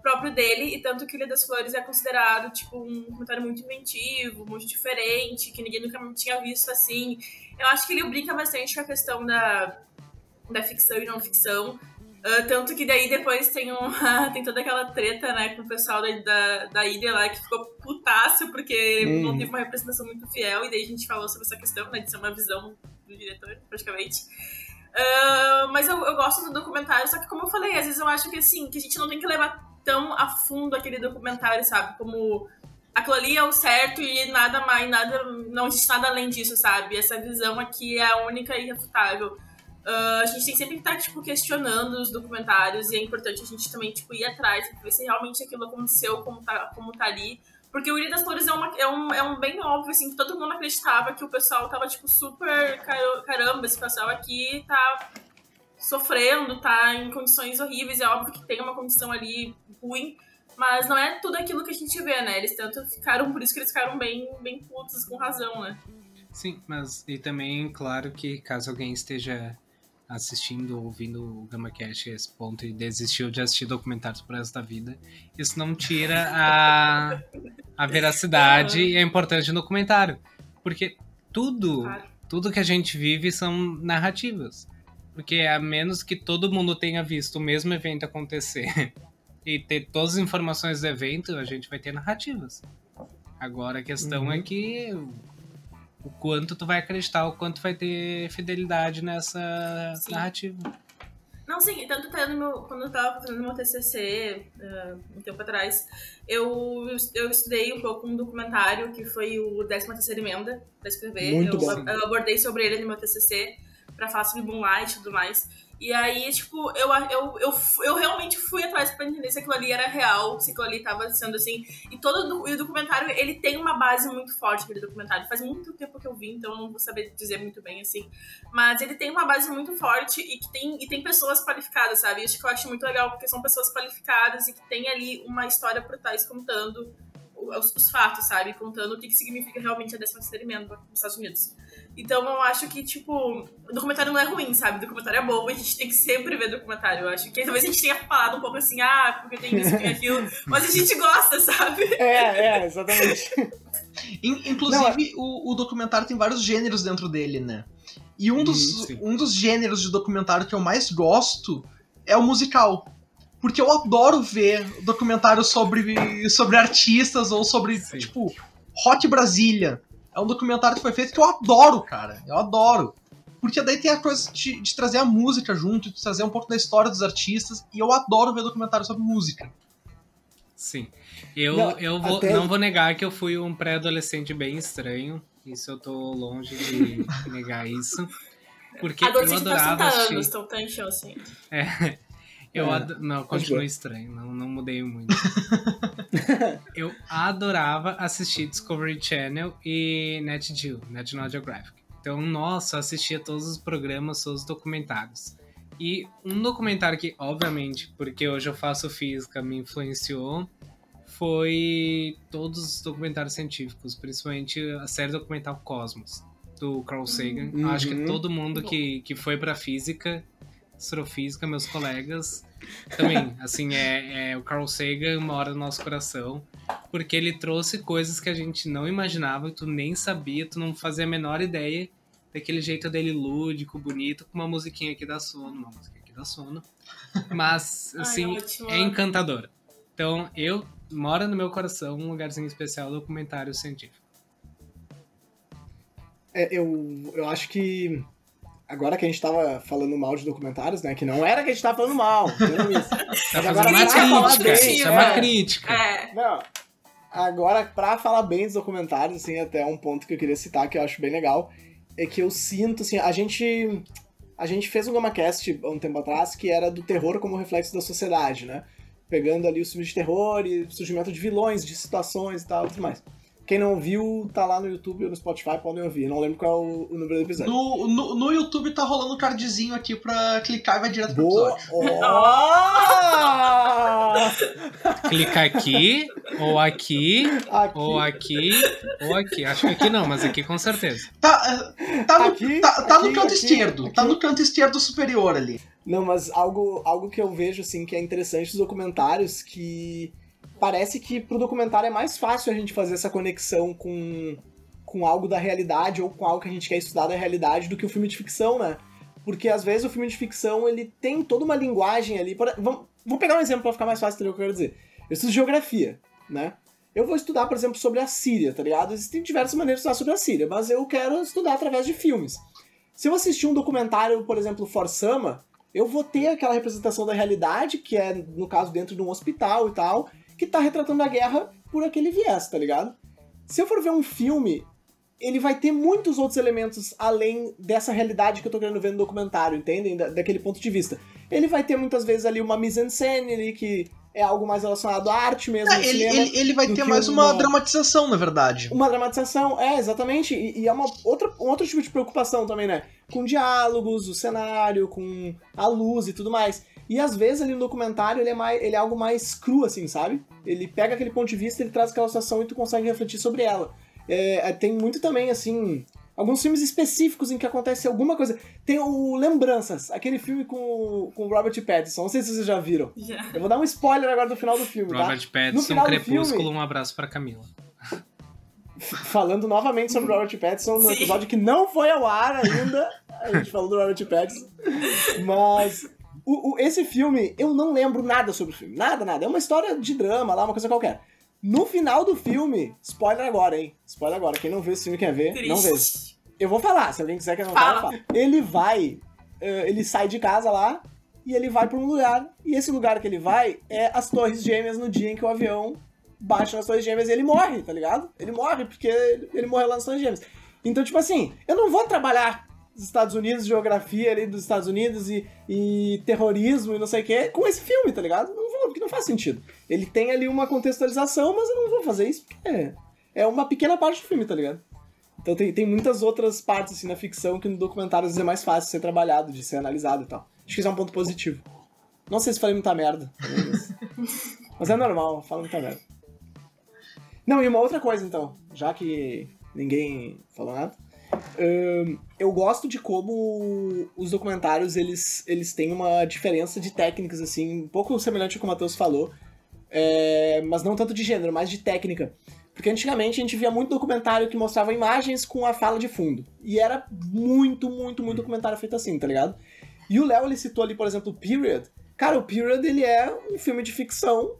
[SPEAKER 3] próprio dele, e tanto que Ilha das Flores é considerado, tipo, um documentário muito inventivo, muito diferente, que ninguém nunca tinha visto assim. Eu acho que ele brinca bastante com a questão da da ficção e não ficção. Ah, tanto que daí depois tem, um, tem toda aquela treta, né, com o pessoal da, da, da ilha lá que ficou putaço porque
[SPEAKER 1] Uhum.
[SPEAKER 3] não teve uma representação muito fiel. E daí a gente falou sobre essa questão, né, de ser uma visão do diretor, praticamente. Ah, mas eu, eu gosto do documentário, só que como eu falei, às vezes eu acho que assim, que a gente não tem que levar tão a fundo aquele documentário, sabe? Como aquilo ali é o certo e nada mais, nada, não existe nada além disso, sabe? Essa visão aqui é a única e irrefutável. Ah, a gente tem sempre que estar, tipo, questionando os documentários e é importante a gente também, tipo, ir atrás, ver se realmente aquilo aconteceu como tá, como tá ali. Porque o Ilha das Flores é, uma, é, um, é um bem óbvio, assim, que todo mundo acreditava que o pessoal tava, tipo, super, caramba, esse pessoal aqui tá sofrendo, tá em condições horríveis, é óbvio que tem uma condição ali ruim, Mas não é tudo aquilo que a gente vê, né? Eles tanto ficaram, por isso que eles ficaram bem, bem putos, com razão, né?
[SPEAKER 4] Sim, mas e também, claro que caso alguém esteja assistindo, ouvindo o GamaCast a esse ponto e desistiu de assistir documentários por resto da vida, isso não tira a, a veracidade e a importância do documentário. Porque tudo, tudo que a gente vive são narrativas. Porque a menos que todo mundo tenha visto o mesmo evento acontecer e ter todas as informações do evento, a gente vai ter narrativas. Agora a questão
[SPEAKER 1] Uhum.
[SPEAKER 4] é que o quanto tu vai acreditar, o quanto vai ter fidelidade nessa
[SPEAKER 3] Sim.
[SPEAKER 4] narrativa.
[SPEAKER 3] Não, sim, tanto até no meu, quando eu tava fazendo meu TCC, eh, um tempo atrás, eu, eu estudei um pouco um documentário que foi o 13ª Emenda, pra escrever.
[SPEAKER 1] Muito
[SPEAKER 3] eu,
[SPEAKER 1] bom.
[SPEAKER 3] eu abordei sobre ele no meu TCC, pra falar sobre Moonlight e tudo mais. E aí, tipo, eu, eu, eu, eu realmente fui atrás pra entender se aquilo ali era real, se aquilo ali tava sendo assim. E todo do- e o documentário, ele tem uma base muito forte, aquele documentário. Faz muito tempo que eu vi, então eu não vou saber dizer muito bem, assim. Mas ele tem uma base muito forte e que tem, e tem pessoas qualificadas, sabe? Isso que eu acho muito legal, porque são pessoas qualificadas e que tem ali uma história por trás contando os, os fatos, sabe? Contando o que, que significa realmente a 13 emenda nos Estados Unidos. Então eu acho que, tipo, o documentário não é ruim, sabe? O documentário é bom, a gente tem que sempre ver documentário. Eu acho que talvez a gente tenha falado um pouco assim, ah, porque tem isso, tem aquilo, mas a gente gosta, sabe?
[SPEAKER 1] É, é, exatamente.
[SPEAKER 2] In- inclusive, o, o documentário tem vários gêneros dentro dele, né? E um dos,
[SPEAKER 4] Hum, sim.
[SPEAKER 2] um dos gêneros de documentário que eu mais gosto é o musical. Porque eu adoro ver documentários sobre, sobre artistas ou sobre,
[SPEAKER 4] Sim.
[SPEAKER 2] tipo, Rock Brasília. É um documentário que foi feito que eu adoro, cara. Eu adoro. Porque daí tem a coisa de, de trazer a música junto, de trazer um pouco da história dos artistas. E eu adoro ver documentário sobre música.
[SPEAKER 4] Sim. Eu,
[SPEAKER 1] Não,
[SPEAKER 4] eu vou,
[SPEAKER 1] até-
[SPEAKER 4] não vou negar que eu fui um pré-adolescente bem estranho. Isso eu tô longe de negar isso. Porque eu
[SPEAKER 3] Adolescente tá
[SPEAKER 4] adorava
[SPEAKER 3] 60
[SPEAKER 4] assistir.
[SPEAKER 3] anos, então tá enchendo assim.
[SPEAKER 4] É. Eu
[SPEAKER 1] É,
[SPEAKER 4] ado- Não,
[SPEAKER 1] ver.
[SPEAKER 4] estranho, não, não mudei muito. eu adorava assistir Discovery Channel e Net Geo, National Geographic. Então, nossa, eu assistia todos os programas, todos os documentários. E um documentário que, obviamente, porque hoje eu faço física, me influenciou, foi todos os documentários científicos, principalmente a série documental Cosmos, do Carl Sagan.
[SPEAKER 1] Uhum.
[SPEAKER 4] Acho que todo mundo que, que foi pra física, astrofísica, meus colegas, também, assim, é, é o Carl Sagan mora no nosso coração, porque ele trouxe coisas que a gente não imaginava, que tu nem sabia, tu não fazia a menor ideia daquele jeito dele lúdico, bonito, com uma musiquinha aqui da sono, uma música aqui da sono. Mas,
[SPEAKER 3] Ai,
[SPEAKER 4] assim,
[SPEAKER 3] ótimo.
[SPEAKER 4] é encantadora. Então, eu mora no meu coração um lugarzinho especial documentário científico.
[SPEAKER 1] É, eu, eu acho que agora que a gente tava falando mal de documentários, né? Que não era que a gente tava falando mal, isso.
[SPEAKER 4] Tá
[SPEAKER 1] agora
[SPEAKER 4] uma
[SPEAKER 1] pra falar
[SPEAKER 4] crítica,
[SPEAKER 1] bem,
[SPEAKER 4] isso é uma
[SPEAKER 1] é.
[SPEAKER 4] crítica.
[SPEAKER 3] É,
[SPEAKER 1] Não. Agora, pra falar bem dos documentários, assim, até um ponto que eu queria citar que eu acho bem legal, é que eu sinto, assim, a gente. A gente fez um GamaCast há um tempo atrás que era do terror como reflexo da sociedade, né? Pegando ali os filmes de terror e surgimento de vilões, de situações e tal, e tudo mais. Quem não ouviu, tá lá no YouTube ou no Spotify, podem ouvir. Não lembro qual é o, o número do episódio.
[SPEAKER 2] No, no, no YouTube tá rolando um cardzinho aqui pra clicar e vai direto pro
[SPEAKER 1] Boa!
[SPEAKER 2] episódio.
[SPEAKER 1] Oh!
[SPEAKER 4] Clica aqui, ou aqui,
[SPEAKER 1] Aqui,
[SPEAKER 4] ou aqui, ou aqui. Acho que aqui não, mas aqui com certeza.
[SPEAKER 2] Tá, eh, tá, no,
[SPEAKER 1] Aqui,
[SPEAKER 2] tá, tá no
[SPEAKER 1] aqui,
[SPEAKER 2] canto
[SPEAKER 1] aqui,
[SPEAKER 2] esquerdo. Tá no canto esquerdo superior ali.
[SPEAKER 1] Não, mas algo, algo que eu vejo, assim, que é interessante dos documentários, que parece que pro documentário é mais fácil a gente fazer essa conexão com, com algo da realidade ou com algo que a gente quer estudar da realidade do que o filme de ficção, né? Porque às vezes o filme de ficção, ele tem toda uma linguagem ali. Por, vamos, vamos pegar um exemplo pra ficar mais fácil entender o que eu quero dizer. Eu estudo geografia, né? Eu vou estudar, por exemplo, sobre a Síria, tá ligado? Existem diversas maneiras de estudar sobre a Síria, mas eu quero estudar através de filmes. Se eu assistir um documentário, por exemplo, Forsama, eu vou ter aquela representação da realidade, que é, no caso, dentro de um hospital e tal, que tá retratando a guerra por aquele viés, tá ligado? Se eu for ver um filme, ele vai ter muitos outros elementos além dessa realidade que eu tô querendo ver no documentário, entendem? Da- daquele ponto de vista. Ele vai ter muitas vezes ali uma mise-en-scène ali, que é algo mais relacionado à arte mesmo, no
[SPEAKER 2] ele,
[SPEAKER 1] cinema.
[SPEAKER 2] ele, ele vai ter mais uma
[SPEAKER 1] uma-
[SPEAKER 2] dramatização, na verdade.
[SPEAKER 1] Uma dramatização, é, exatamente. E, e é uma outra, um outro tipo de preocupação também, né? Com diálogos, o cenário, com a luz e tudo mais. E às vezes ali no documentário ele é, mais, ele é algo mais cru, assim, sabe? Ele pega aquele ponto de vista, ele traz aquela situação e tu consegue refletir sobre ela. É, tem muito também, assim, alguns filmes específicos em que acontece alguma coisa. Tem o Lembranças, aquele filme com, com o Robert Pattinson. Não sei se vocês já viram.
[SPEAKER 3] Já.
[SPEAKER 1] Eu vou dar um spoiler agora do final do filme, tá?
[SPEAKER 4] Robert
[SPEAKER 1] No
[SPEAKER 4] Pattinson,
[SPEAKER 1] final do
[SPEAKER 4] Crepúsculo,
[SPEAKER 1] filme-
[SPEAKER 4] um abraço pra Camila.
[SPEAKER 1] Falando novamente sobre o Robert Pattinson no
[SPEAKER 3] Sim.
[SPEAKER 1] episódio que não foi ao ar ainda. A gente falou do Robert Pattinson. Mas o, o- esse filme, eu não lembro nada sobre o filme. Nada, nada. É uma história de drama lá, uma coisa qualquer. No final do filme, spoiler agora, hein? Spoiler agora. Quem não viu esse filme quer ver, não veja.
[SPEAKER 3] Triste.
[SPEAKER 1] Eu vou falar, se alguém quiser que eu não
[SPEAKER 3] Fala.
[SPEAKER 1] fale, fala. Ele vai, eh, ele sai de casa lá e ele vai pra um lugar. E esse lugar que ele vai é as Torres Gêmeas no dia em que o avião bate nas Torres Gêmeas e ele morre, tá ligado? Ele morre porque ele ele morreu lá nas Torres Gêmeas. Então, tipo assim, eu não vou trabalhar nos Estados Unidos, geografia ali dos Estados Unidos e, e terrorismo e não sei o que, com esse filme, tá ligado? Não vou, porque não faz sentido. Ele tem ali uma contextualização, mas eu não vou fazer isso porque é, é uma pequena parte do filme, tá ligado? Então tem, tem muitas outras partes assim na ficção que no documentário às vezes é mais fácil de ser trabalhado, de ser analisado e tal. Acho que isso é um ponto positivo. Não sei se falei muita merda. mas- Mas é normal, fala muita merda. Não, e uma outra coisa então, já que ninguém falou nada. Eu gosto de como os documentários eles, eles têm uma diferença de técnicas, assim, um pouco semelhante ao que o Matheus falou, é, mas não tanto de gênero, mas de técnica. Porque antigamente a gente via muito documentário que mostrava imagens com a fala de fundo. E era muito, muito, muito documentário feito assim, tá ligado? E o Léo, ele citou ali, por exemplo, o Period. Cara, o Period, ele é um filme de ficção.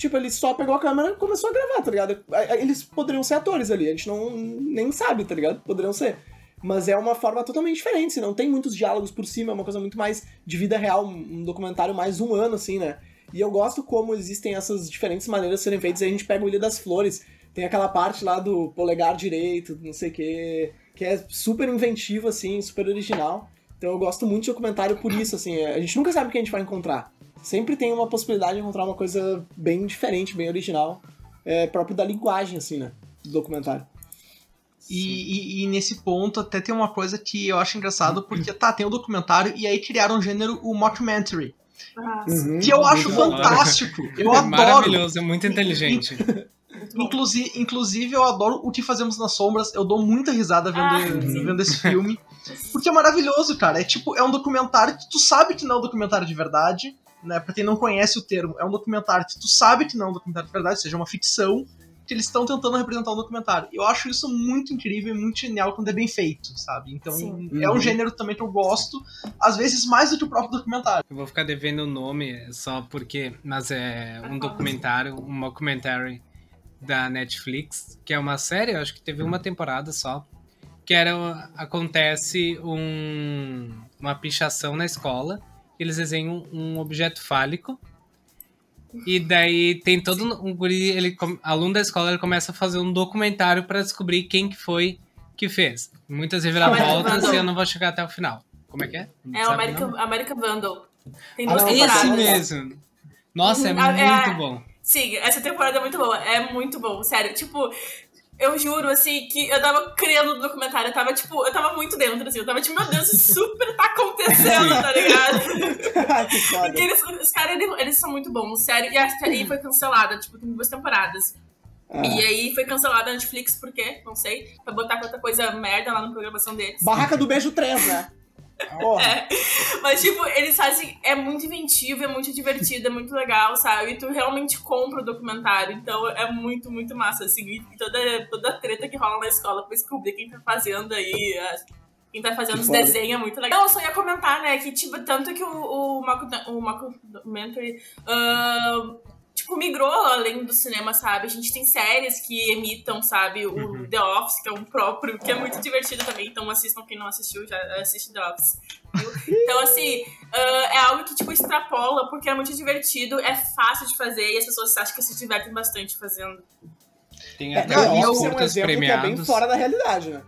[SPEAKER 1] Tipo, ele só pegou a câmera e começou a gravar, tá ligado? Eles poderiam ser atores ali, a gente não nem sabe, tá ligado? Poderiam ser. Mas é uma forma totalmente diferente, não tem muitos diálogos por cima, é uma coisa muito mais de vida real, um documentário mais humano, assim, né? E eu gosto como existem essas diferentes maneiras de serem feitas. Aí a gente pega o Ilha das Flores, tem aquela parte lá do polegar direito, não sei o quê, que é super inventivo, assim, super original. Então eu gosto muito de documentário por isso, assim, a gente nunca sabe o que a gente vai encontrar. Sempre tem uma possibilidade de encontrar uma coisa bem diferente, bem original, é, próprio da linguagem, assim, né, do documentário.
[SPEAKER 2] E, e- e nesse ponto até tem uma coisa que eu acho engraçado, porque tá, tem o documentário e aí criaram um gênero, o mockumentary,
[SPEAKER 1] Uhum.
[SPEAKER 2] que eu acho fantástico. Eu
[SPEAKER 4] é
[SPEAKER 2] adoro.
[SPEAKER 4] maravilhoso, é muito inteligente.
[SPEAKER 2] Inclusive, inclusive, eu adoro o que fazemos nas sombras. Eu dou muita risada vendo,
[SPEAKER 3] Ah,
[SPEAKER 2] vendo esse filme. Porque é maravilhoso, cara. É tipo, é um documentário que tu sabe que não é um documentário de verdade, né? Pra quem não conhece o termo, é um documentário que tu sabe que não é um documentário de verdade, ou seja, uma ficção que eles estão tentando representar um documentário. Eu acho isso muito incrível e muito genial quando é bem feito, sabe? Então,
[SPEAKER 3] Sim.
[SPEAKER 2] é um
[SPEAKER 1] Uhum.
[SPEAKER 2] gênero também que eu gosto, às vezes mais do que o próprio documentário.
[SPEAKER 4] Eu vou ficar devendo o nome só porque, mas é um documentário, um documentary da Netflix, que é uma série, eu acho que teve uma temporada só, que era acontece um, uma pichação na escola, eles desenham um objeto fálico e daí tem todo um guri, ele aluno da escola, ele começa a fazer um documentário para descobrir quem que foi que fez. Muitas reviravoltas e eu não vou chegar até o final. Como é que é? Não
[SPEAKER 3] É o
[SPEAKER 4] sabe
[SPEAKER 3] American,
[SPEAKER 4] nome?
[SPEAKER 3] American Vandal. Tem
[SPEAKER 1] Ah,
[SPEAKER 3] duas
[SPEAKER 1] não,
[SPEAKER 3] temporadas.
[SPEAKER 4] Esse mesmo. Nossa, é
[SPEAKER 3] Uhum, ah, é.
[SPEAKER 4] muito bom.
[SPEAKER 3] Sim, essa temporada é muito boa. É muito bom, sério. Tipo, eu juro, assim, que eu tava crendo no documentário. Eu tava, tipo, eu tava muito dentro, assim. Eu tava tipo, meu Deus, isso super tá acontecendo, tá ligado?
[SPEAKER 1] que foda.
[SPEAKER 3] Eles, os caras, eles, eles são muito bons, sério. E a série foi cancelada, tipo, tem duas temporadas.
[SPEAKER 1] Ah.
[SPEAKER 3] E aí foi cancelada a Netflix, por quê? Não sei. Pra botar quanta coisa merda lá na programação deles.
[SPEAKER 1] Barraca do Beijo 3, né?
[SPEAKER 3] É. Mas, tipo, eles fazem. É muito inventivo, é muito divertido, é muito legal, sabe? E tu realmente compra o documentário. Então é muito, muito massa, assim. E toda, toda a treta que rola na escola pra descobrir quem tá fazendo aí. a- Quem tá fazendo
[SPEAKER 1] Que
[SPEAKER 3] os desenhos é muito legal. Não, eu só ia comentar, né? Que, tipo, tanto que o, o, Macu- o Mockumentary. ah, Tipo, migrou além do cinema, sabe? A gente tem séries que imitam, sabe? O
[SPEAKER 4] Uhum.
[SPEAKER 3] The Office, que é um próprio, que é muito divertido também. Então assistam quem não assistiu, já assiste The Office. viu? Então, assim, ah, é algo que, tipo, extrapola, porque é muito divertido, é fácil de fazer e as pessoas acham que se divertem bastante fazendo.
[SPEAKER 4] Tem
[SPEAKER 1] É,
[SPEAKER 4] até
[SPEAKER 1] The
[SPEAKER 2] e
[SPEAKER 1] Office
[SPEAKER 2] eu-
[SPEAKER 1] é um
[SPEAKER 4] curtas
[SPEAKER 1] exemplo que é bem
[SPEAKER 4] premiados
[SPEAKER 1] fora da realidade, né?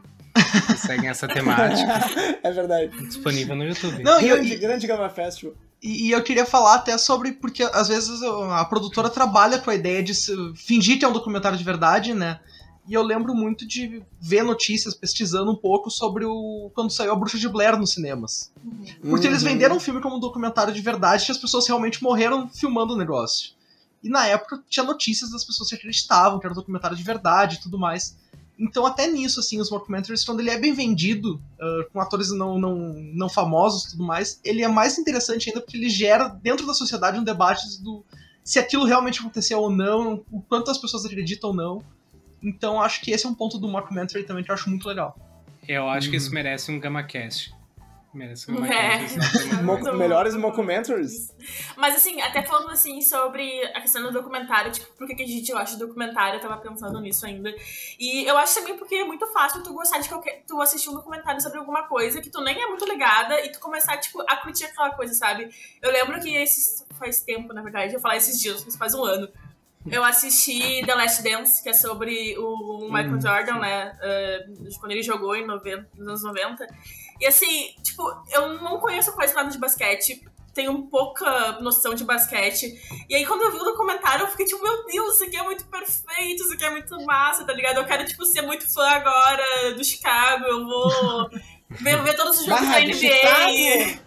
[SPEAKER 4] que seguem essa temática.
[SPEAKER 1] é verdade.
[SPEAKER 4] disponível no YouTube.
[SPEAKER 2] Não, e
[SPEAKER 1] Grande,
[SPEAKER 2] e,
[SPEAKER 1] grande Gama Festival.
[SPEAKER 2] E eu queria falar até sobre, porque às vezes a produtora trabalha com a ideia de fingir que é um documentário de verdade, né? e eu lembro muito de ver notícias, pesquisando um pouco sobre o quando saiu a Bruxa de Blair nos cinemas. Porque eles
[SPEAKER 1] Uhum.
[SPEAKER 2] venderam o filme como um documentário de verdade e as pessoas realmente morreram filmando o negócio. E na época tinha notícias das pessoas que acreditavam que era um documentário de verdade e tudo mais. Então até nisso, assim, os mockumentaries, quando ele é bem vendido, ah, com atores não, não, não famosos e tudo mais, ele é mais interessante ainda porque ele gera dentro da sociedade um debate do se aquilo realmente aconteceu ou não, o quanto as pessoas acreditam ou não. Então acho que esse é um ponto do mockumentary também que eu acho muito legal.
[SPEAKER 4] Eu acho que
[SPEAKER 2] Uhum.
[SPEAKER 4] isso merece um GamaCast. Merece um
[SPEAKER 3] É.
[SPEAKER 1] Mo-
[SPEAKER 3] Do-
[SPEAKER 1] melhores mockumentaries?
[SPEAKER 3] Mas assim, até falando assim sobre a questão do documentário, tipo, por que a gente gosta de documentário, eu tava pensando nisso ainda. E eu acho também porque é muito fácil tu gostar de qualquer. tu assistir um documentário sobre alguma coisa que tu nem é muito ligada e tu começar, tipo, a curtir aquela coisa, sabe? Eu lembro que esses. faz tempo, na verdade, eu falar esses dias, mas faz um ano. Eu assisti The Last Dance, que é sobre o Michael
[SPEAKER 1] Hum,
[SPEAKER 3] Jordan, né? eh, quando ele jogou em 90, nos anos 90. E assim, tipo, eu não conheço quase nada de basquete, tenho pouca noção de basquete. E aí, quando eu vi o documentário, eu fiquei tipo, meu Deus, isso aqui é muito perfeito, isso aqui é muito massa, tá ligado? Eu quero, tipo, ser muito fã agora do Chicago, eu vou ver, ver todos os jogos
[SPEAKER 1] Ah,
[SPEAKER 3] da NBA.
[SPEAKER 1] Chicago!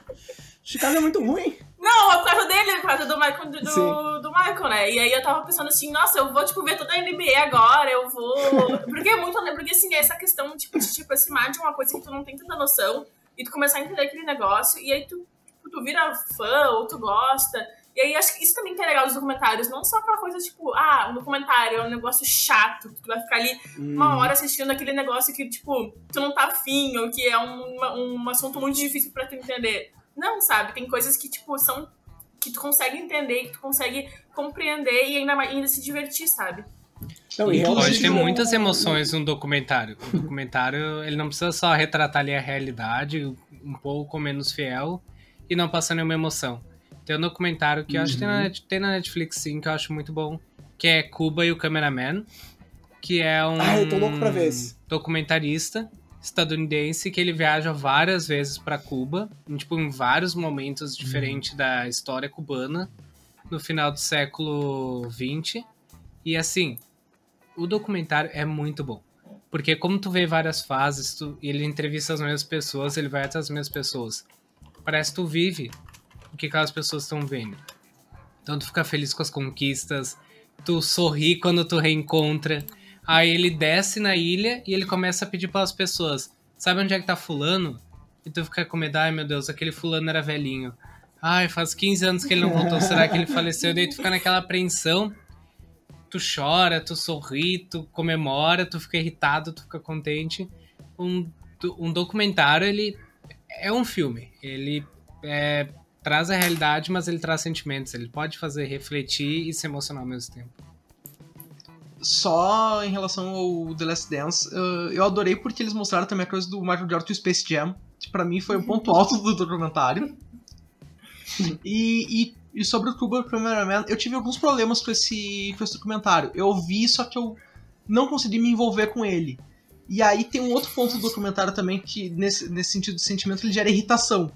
[SPEAKER 1] Chicago é muito ruim.
[SPEAKER 3] Não, é por causa dele, é por causa do Michael, do,
[SPEAKER 1] Sim.
[SPEAKER 3] do Michael, né? E aí eu tava pensando assim, nossa, eu vou, tipo, ver toda a NBA agora, eu vou... Porque é muito... Porque, assim, é essa questão, tipo, de te aproximar de uma coisa que tu não tem tanta noção e tu começar a entender aquele negócio e aí tu, tipo, tu vira fã ou tu gosta. E aí acho que isso também que é legal dos documentários, não só aquela coisa, tipo, ah, um documentário é um negócio chato, que tu vai ficar ali uma hora assistindo aquele negócio que, tipo, tu não tá afim, ou que é um, um assunto muito difícil pra tu entender. Não, sabe? Tem coisas que, tipo, são. que tu consegue entender, que tu consegue compreender e ainda, ainda se divertir, sabe?
[SPEAKER 1] Não, e
[SPEAKER 4] Pode ter
[SPEAKER 1] não-
[SPEAKER 4] muitas emoções num documentário. O documentário, ele não precisa só retratar ali a realidade, um pouco menos fiel, e não passar nenhuma emoção. Tem um documentário que eu acho que tem na, Net- tem na Netflix, sim, que eu acho muito bom, que é Cuba e o Cameraman, que é um
[SPEAKER 1] Ah, eu tô louco pra ver esse.
[SPEAKER 4] documentarista estadunidense que ele viaja várias vezes pra Cuba, em, tipo, em vários momentos diferentes da história cubana, no final do século XX. E assim, o documentário é muito bom. Porque como tu vê várias fases, tu, ele entrevista as mesmas pessoas, ele vai até as mesmas pessoas. Parece que tu vive o que aquelas pessoas estão vendo. Então tu fica feliz com as conquistas, tu sorri quando tu reencontra. Aí ele desce na ilha e ele começa a pedir para as pessoas: Sabe onde é que tá Fulano? E tu fica com medo: Ai meu Deus, aquele Fulano era velhinho. Ai, faz 15 anos que ele não voltou, será que ele faleceu? Daí tu fica naquela apreensão. Tu chora, tu sorri, tu comemora, tu fica irritado, tu fica contente. Um, um documentário, ele é um filme. Ele é, traz a realidade, mas ele traz sentimentos. Ele pode fazer refletir e se emocionar ao mesmo tempo.
[SPEAKER 2] Só em relação ao The Last Dance, uh, eu adorei porque eles mostraram também a coisa do Michael Jordan do Space Jam, que pra mim foi o ponto alto do documentário. E, e, e sobre o Cuba Cameraman, eu tive alguns problemas com esse, com esse documentário. Eu vi, só que eu não consegui me envolver com ele. E aí tem um outro ponto do documentário também que, nesse, nesse sentido de sentimento, ele gera irritação.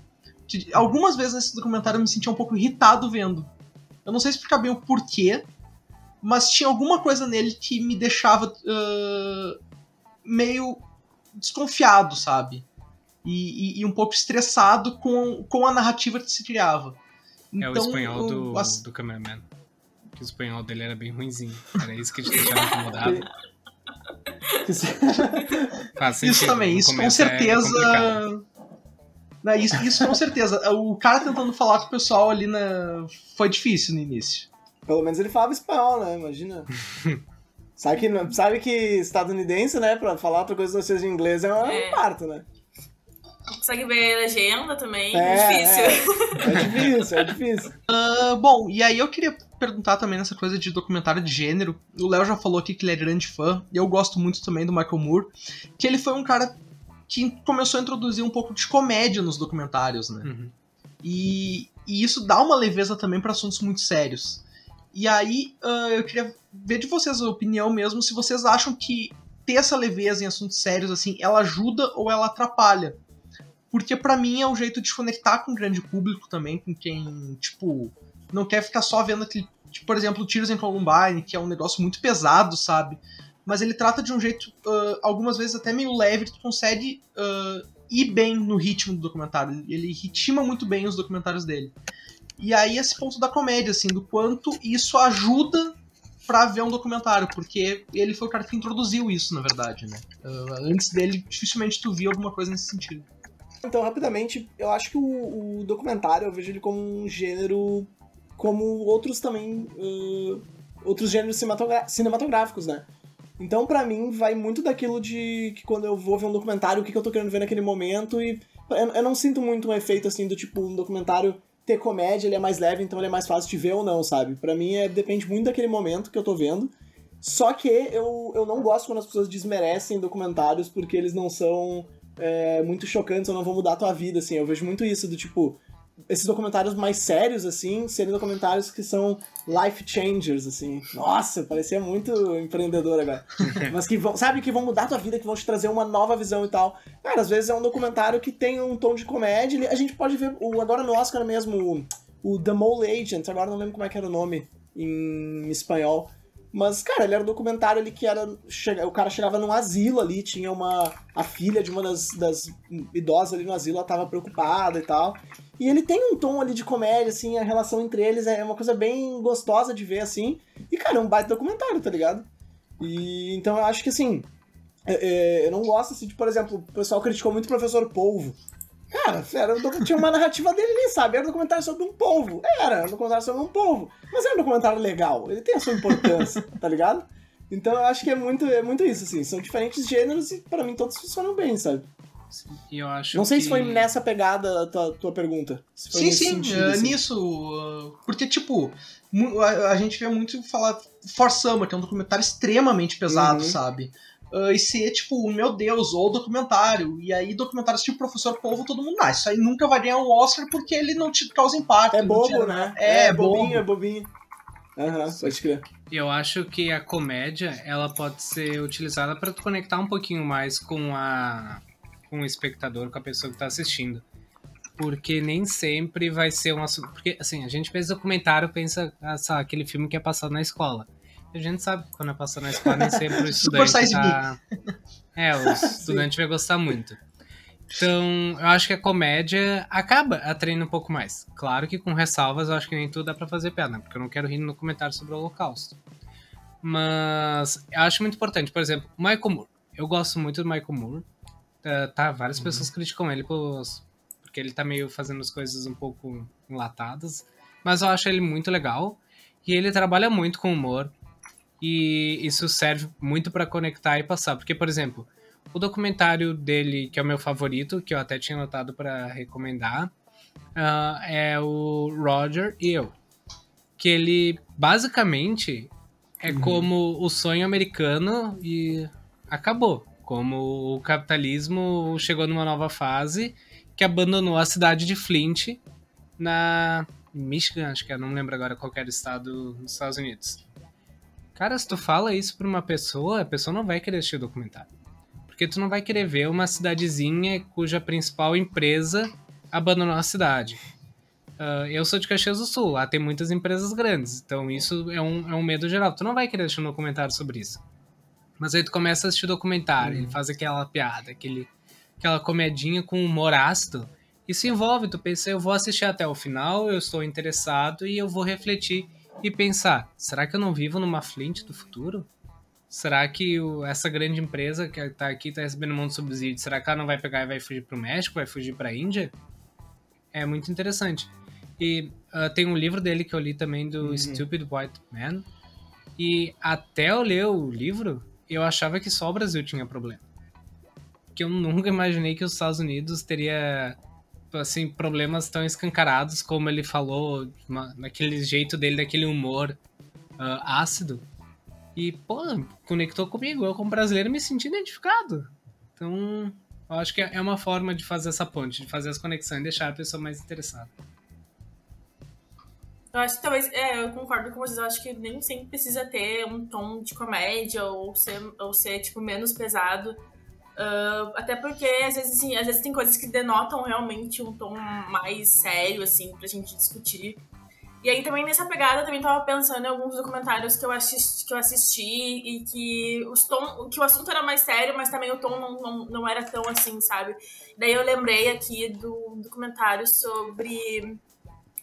[SPEAKER 2] Algumas vezes nesse documentário eu me sentia um pouco irritado vendo. Eu não sei explicar bem o porquê, mas tinha alguma coisa nele que me deixava ah, meio desconfiado, sabe? E, e- e um pouco estressado com, com a narrativa que se criava.
[SPEAKER 4] é o
[SPEAKER 2] Então,
[SPEAKER 4] espanhol do,
[SPEAKER 2] as-
[SPEAKER 4] do cameraman. Que o espanhol dele era bem ruinzinho. Era isso que te deixava incomodado.
[SPEAKER 2] Isso também, isso com
[SPEAKER 4] é
[SPEAKER 2] certeza. Né, isso, isso com certeza. O cara tentando falar com o pessoal ali na. Foi difícil no início.
[SPEAKER 1] Pelo menos ele falava espanhol, né? Imagina. sabe, que, sabe que estadunidense, né? Pra falar outra coisa que não seja inglês é um
[SPEAKER 3] É.
[SPEAKER 1] parto, né?
[SPEAKER 3] Consegue ver a legenda também,
[SPEAKER 1] É,
[SPEAKER 3] é, difícil.
[SPEAKER 1] É difícil, é difícil.
[SPEAKER 2] Ah, bom, e aí eu queria perguntar também nessa coisa de documentário de gênero. O Léo já falou aqui que ele é grande fã, e eu gosto muito também do Michael Moore, que ele foi um cara que começou a introduzir um pouco de comédia nos documentários, né?
[SPEAKER 4] Uhum.
[SPEAKER 2] E, e isso dá uma leveza também para assuntos muito sérios. E aí ah, eu queria ver de vocês a opinião mesmo, se vocês acham que ter essa leveza em assuntos sérios, assim, ela ajuda ou ela atrapalha. Porque pra mim é um jeito de conectar com o grande público também, com quem, tipo, não quer ficar só vendo aquele. Tipo, por exemplo, Tiros em Columbine, que é um negócio muito pesado, sabe? mas ele trata de um jeito, uh, algumas vezes até meio leve, que tu consegue uh, ir bem no ritmo do documentário. Ele ritma muito bem os documentários dele. E aí esse ponto da comédia, assim, do quanto isso ajuda pra ver um documentário, porque ele foi o cara que introduziu isso, na verdade, né? Uh, antes dele, dificilmente tu via alguma coisa nesse sentido.
[SPEAKER 1] Então, rapidamente, eu acho que o, o documentário, eu vejo ele como um gênero, como outros também, uh, outros gêneros cinematográficos, né? Então, para mim, vai muito daquilo de que quando eu vou ver um documentário, o que, que eu tô querendo ver naquele momento, e eu não sinto muito um efeito, assim, do tipo, um documentário ter comédia, ele é mais leve, então ele é mais fácil de ver ou não, sabe? Para mim é, depende muito daquele momento que eu tô vendo. Só que eu, eu não gosto quando as pessoas desmerecem documentários porque eles não são é, muito chocantes ou não vão mudar a tua vida, assim. Eu vejo muito isso do tipo, esses documentários mais sérios, assim, serem documentários que são life changers, assim. Nossa, parecia muito empreendedor agora. Mas que vão, sabe, que vão mudar a tua vida, que vão te trazer uma nova visão e tal. Cara, às vezes é um documentário que tem um tom de comédia. A gente pode ver, o, agora no Oscar mesmo, o, o The Mole Agent, agora não lembro como é que era o nome em espanhol. Mas, cara, ele era um documentário ali que era. O cara chegava num asilo ali, tinha uma. A filha de uma das, das idosas ali no asilo, ela tava preocupada e tal. E ele tem um tom ali de comédia, assim, a relação entre eles é uma coisa bem gostosa de ver, assim. E, cara, é um baita documentário, tá ligado? E então eu acho que assim. É, é, eu não gosto, assim, de, por exemplo, o pessoal criticou muito o professor Polvo. Cara, era, tinha uma narrativa dele ali, sabe? Era um documentário sobre um povo. Era, um documentário sobre um povo. Mas é um documentário legal. Ele tem a sua importância, tá ligado? Então eu acho que é muito, é muito isso, assim. São diferentes gêneros e para mim todos funcionam bem, sabe?
[SPEAKER 4] E eu acho
[SPEAKER 1] Não sei
[SPEAKER 4] que...
[SPEAKER 1] se foi nessa pegada a tua, tua pergunta.
[SPEAKER 2] sim, sim, sentido, uh, assim. nisso. Uh, porque, tipo, a, a, gente vê muito falar For Summer, que é um documentário extremamente pesado, uhum. sabe? Uh, e ser, tipo, meu Deus, ou documentário. E aí, documentários tipo Professor Povo, todo mundo, ah, isso aí nunca vai ganhar um Oscar porque ele não te causa impacto.
[SPEAKER 1] É bobo, né?
[SPEAKER 2] É, é
[SPEAKER 1] bobinho, bobo. é bobinho. Aham, uhum, pode crer.
[SPEAKER 4] Eu acho que a comédia, ela pode ser utilizada para tu conectar um pouquinho mais com a com o espectador, com a pessoa que tá assistindo. Porque nem sempre vai ser um assunto. Porque, assim, a gente pensa documentário, pensa essa, aquele filme que é passado na escola. A gente sabe que quando é passar na escola, nem sempre o estudante tá... É, o estudante vai gostar muito. Então, eu acho que a comédia acaba atraindo um pouco mais. Claro que com ressalvas, eu acho que nem tudo dá pra fazer piada, porque eu não quero rir no comentário sobre o Holocausto. Mas eu acho muito importante, por exemplo, Michael Moore. Eu gosto muito do Michael Moore. Tá, tá várias uhum. pessoas criticam ele porque ele tá meio fazendo as coisas um pouco enlatadas. Mas eu acho ele muito legal. E ele trabalha muito com humor. E isso serve muito para conectar e passar. Porque, por exemplo, o documentário dele, que é o meu favorito, que eu até tinha notado para recomendar, uh, é o Roger e eu. Que ele basicamente é uhum. como o sonho americano e acabou. Como o capitalismo chegou numa nova fase que abandonou a cidade de Flint na Michigan, acho que é, não lembro agora qual era o estado nos Estados Unidos. Cara, se tu fala isso pra uma pessoa, a pessoa não vai querer assistir o documentário. Porque tu não vai querer ver uma cidadezinha cuja principal empresa abandonou a cidade. Uh, eu sou de Caxias do Sul, lá tem muitas empresas grandes, então isso é um, é um medo geral. Tu não vai querer assistir um documentário sobre isso. Mas aí tu começa a assistir o documentário, uhum. ele faz aquela piada, aquele, aquela comedinha com humor ácido, e se envolve, tu pensa, eu vou assistir até o final, eu estou interessado e eu vou refletir e pensar: será que eu não vivo numa Flint do futuro? Será que o, essa grande empresa que está aqui está recebendo um monte de subsídio, será que ela não vai pegar e vai fugir para o México, vai fugir para a Índia? É muito interessante. E uh, tem um livro dele que eu li também do uhum. Stupid White Man. E até eu ler o livro, eu achava que só o Brasil tinha problema. Porque eu nunca imaginei que os Estados Unidos teria assim, problemas tão escancarados como ele falou, uma, naquele jeito dele, daquele humor uh, ácido. E, pô, conectou comigo. Eu, como brasileiro, me senti identificado. Então, eu acho que é uma forma de fazer essa ponte, de fazer as conexões e deixar a pessoa mais interessada.
[SPEAKER 3] Eu acho que talvez, é, eu concordo com vocês, eu acho que nem sempre precisa ter um tom de comédia ou ser, ou ser tipo, menos pesado. Uh, até porque, às vezes, assim, às vezes tem coisas que denotam realmente um tom mais sério, assim, pra gente discutir. E aí também nessa pegada eu também tava pensando em alguns documentários que eu assisti, que eu assisti e que, os tom, que o assunto era mais sério, mas também o tom não, não, não era tão assim, sabe? Daí eu lembrei aqui do documentário sobre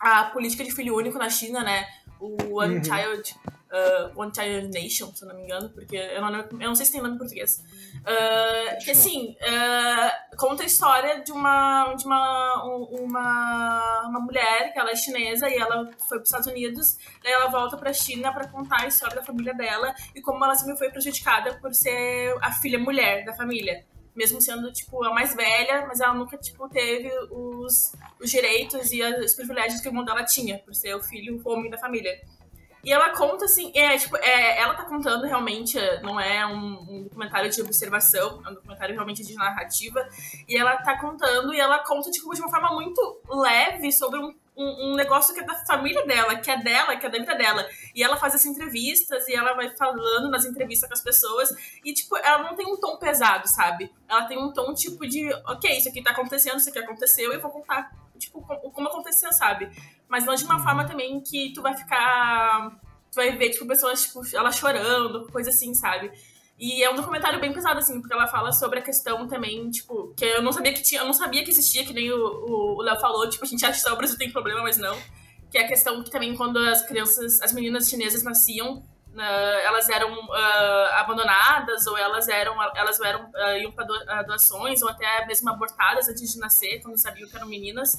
[SPEAKER 3] a política de filho único na China, né? O One uhum. Child uh, One Child Nation, se eu não me engano, porque eu não, eu não sei se tem nome em português. Uh, que assim, uh, conta a história de uma, de uma, uma, uma mulher que ela é chinesa e ela foi para os Estados Unidos, daí ela volta para a China para contar a história da família dela e como ela sempre foi prejudicada por ser a filha mulher da família mesmo sendo, tipo, a mais velha, mas ela nunca, tipo, teve os, os direitos e os privilégios que o irmão dela tinha, por ser o filho, o homem da família. E ela conta, assim, é, tipo, é, ela tá contando realmente, não é um, um, documentário de observação, é um documentário realmente de narrativa. E ela tá contando e ela conta, tipo, de uma forma muito leve sobre um, um, um negócio que é da família dela, que é dela, que é da vida dela. E ela faz essas entrevistas e ela vai falando nas entrevistas com as pessoas. E, tipo, ela não tem um tom pesado, sabe? Ela tem um tom, tipo, de, ok, isso aqui tá acontecendo, isso aqui aconteceu, e vou contar, tipo, como aconteceu, sabe? Mas não de uma forma uhum. também que tu vai ficar. Tu vai ver, tipo, pessoas, tipo, ela chorando, coisa assim, sabe? E é um documentário bem pesado, assim, porque ela fala sobre a questão também, tipo, que eu não sabia que tinha, eu não sabia que existia, que nem o Léo falou, tipo, a gente acha que só o Brasil tem problema, mas não. Que é a questão que também quando as crianças, as meninas chinesas nasciam, uh, elas eram uh, abandonadas, ou elas eram, elas eram, uh, iam para doações, ou até mesmo abortadas antes de nascer, quando sabiam que eram meninas.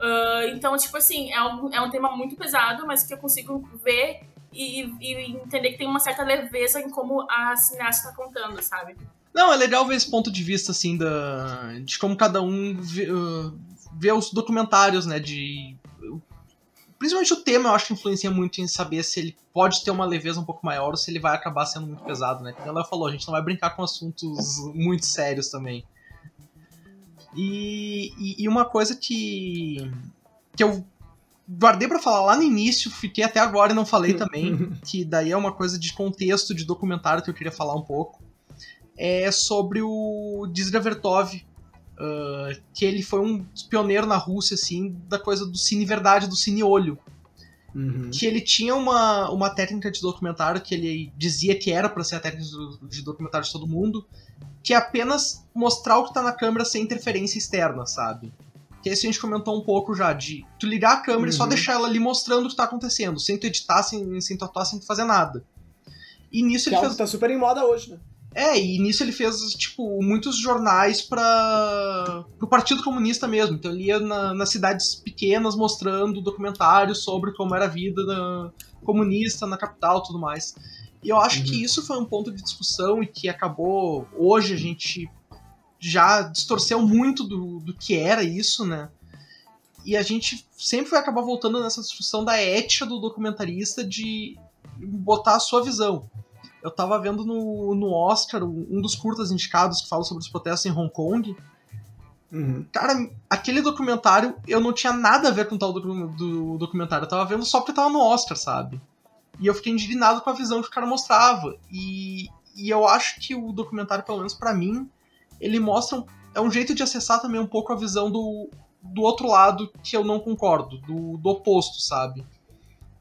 [SPEAKER 3] Uh, então, tipo assim, é um, é um tema muito pesado, mas que eu consigo ver e, e entender que tem uma certa leveza em como a cineasta está contando, sabe?
[SPEAKER 2] Não, é legal ver esse ponto de vista, assim, da, de como cada um vê, uh, vê os documentários, né, de... Principalmente o tema, eu acho que influencia muito em saber se ele pode ter uma leveza um pouco maior ou se ele vai acabar sendo muito pesado, né? Como ela falou, a gente não vai brincar com assuntos muito sérios também. E, e, e uma coisa que, que eu guardei para falar lá no início, fiquei até agora e não falei também, que daí é uma coisa de contexto de documentário que eu queria falar um pouco, é sobre o Dizra Vertov, uh, que ele foi um pioneiro na Rússia, assim, da coisa do cine verdade, do cine olho. Uhum. Que ele tinha uma, uma técnica de documentário que ele dizia que era para ser a técnica de documentário de todo mundo, que é apenas mostrar o que tá na câmera sem interferência externa, sabe? Que esse a gente comentou um pouco já, de tu ligar a câmera uhum. e só uhum. deixar ela ali mostrando o que tá acontecendo, sem tu editar, sem, sem tu atuar, sem tu fazer nada.
[SPEAKER 1] E nisso que ele é fez. tá super em moda hoje, né?
[SPEAKER 2] É, e nisso ele fez, tipo, muitos jornais para o Partido Comunista mesmo. Então ele ia na, nas cidades pequenas mostrando documentários sobre como era a vida comunista na capital e tudo mais. E eu acho uhum. que isso foi um ponto de discussão e que acabou. Hoje a gente já distorceu muito do, do que era isso, né? E a gente sempre vai acabar voltando nessa discussão da ética do documentarista de botar a sua visão. Eu tava vendo no, no Oscar um dos curtas indicados que fala sobre os protestos em Hong Kong. Uhum. Cara, aquele documentário eu não tinha nada a ver com o tal do, do documentário. Eu tava vendo só porque tava no Oscar, sabe? E eu fiquei indignado com a visão que o cara mostrava. E, e eu acho que o documentário, pelo menos para mim, ele mostra. Um, é um jeito de acessar também um pouco a visão do, do outro lado que eu não concordo, do, do oposto, sabe?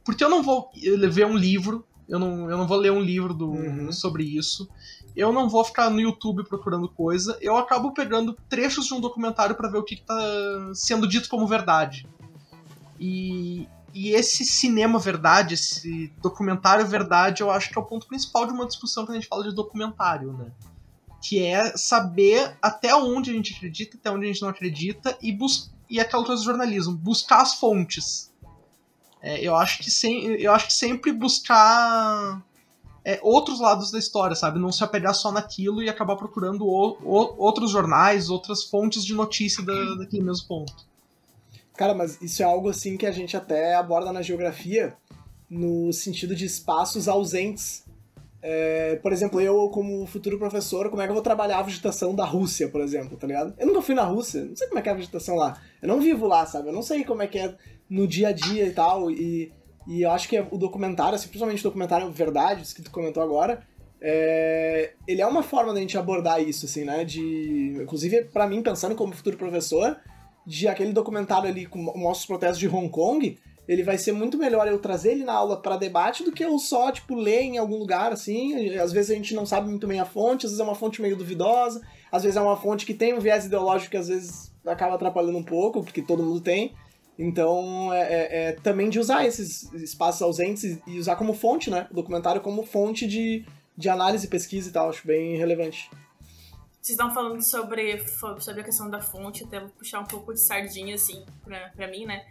[SPEAKER 2] Porque eu não vou ver um livro, eu não, eu não vou ler um livro do, uhum. sobre isso, eu não vou ficar no YouTube procurando coisa, eu acabo pegando trechos de um documentário para ver o que, que tá sendo dito como verdade. E, e esse cinema verdade, esse documentário verdade, eu acho que é o ponto principal de uma discussão quando a gente fala de documentário, né? Que é saber até onde a gente acredita, até onde a gente não acredita e, bus e aquela coisa do jornalismo, buscar as fontes. É, eu, acho que sem, eu acho que sempre buscar é, outros lados da história, sabe? Não se apegar só naquilo e acabar procurando outros jornais, outras fontes de notícia da, daquele mesmo ponto.
[SPEAKER 1] Cara, mas isso é algo assim que a gente até aborda na geografia no sentido de espaços ausentes. É, por exemplo, eu, como futuro professor, como é que eu vou trabalhar a vegetação da Rússia, por exemplo, tá ligado? Eu nunca fui na Rússia, não sei como é que é a vegetação lá. Eu não vivo lá, sabe? Eu não sei como é que é no dia a dia e tal. E, e eu acho que o documentário, assim, principalmente o documentário Verdades, que tu comentou agora, é, ele é uma forma da gente abordar isso, assim, né? De, inclusive, para mim, pensando como futuro professor, de aquele documentário ali que mostra os protestos de Hong Kong, ele vai ser muito melhor eu trazer ele na aula para debate do que eu só, tipo, ler em algum lugar, assim. Às vezes a gente não sabe muito bem a fonte, às vezes é uma fonte meio duvidosa, às vezes é uma fonte que tem um viés ideológico que às vezes acaba atrapalhando um pouco, porque todo mundo tem. Então, é, é, é também de usar esses espaços ausentes e usar como fonte, né? O documentário como fonte de, de análise, pesquisa e tal, acho bem relevante.
[SPEAKER 3] Vocês estão falando sobre, sobre a questão da fonte, até vou puxar um pouco de sardinha, assim, pra, pra mim, né?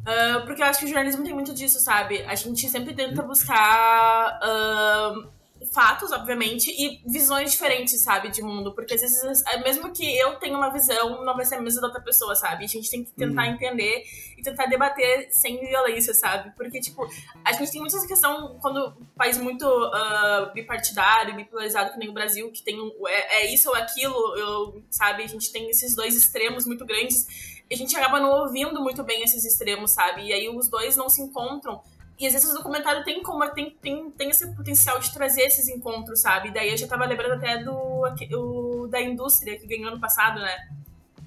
[SPEAKER 3] Uh, porque eu acho que o jornalismo tem muito disso, sabe? A gente sempre tenta buscar uh, fatos, obviamente, e visões diferentes, sabe, de mundo. Porque às vezes, é, mesmo que eu tenha uma visão, não vai ser a mesma da outra pessoa, sabe? A gente tem que tentar uhum. entender e tentar debater sem violência, sabe? Porque, tipo, a gente tem muita essa questão quando um país muito uh, bipartidário, bipolarizado, que nem o Brasil, que tem um, é, é isso ou aquilo, eu, sabe? A gente tem esses dois extremos muito grandes a gente acaba não ouvindo muito bem esses extremos, sabe? E aí os dois não se encontram. E às vezes o documentário tem como tem, tem, tem esse potencial de trazer esses encontros, sabe? E daí eu já tava lembrando até do o, da indústria que ganhou ano passado, né?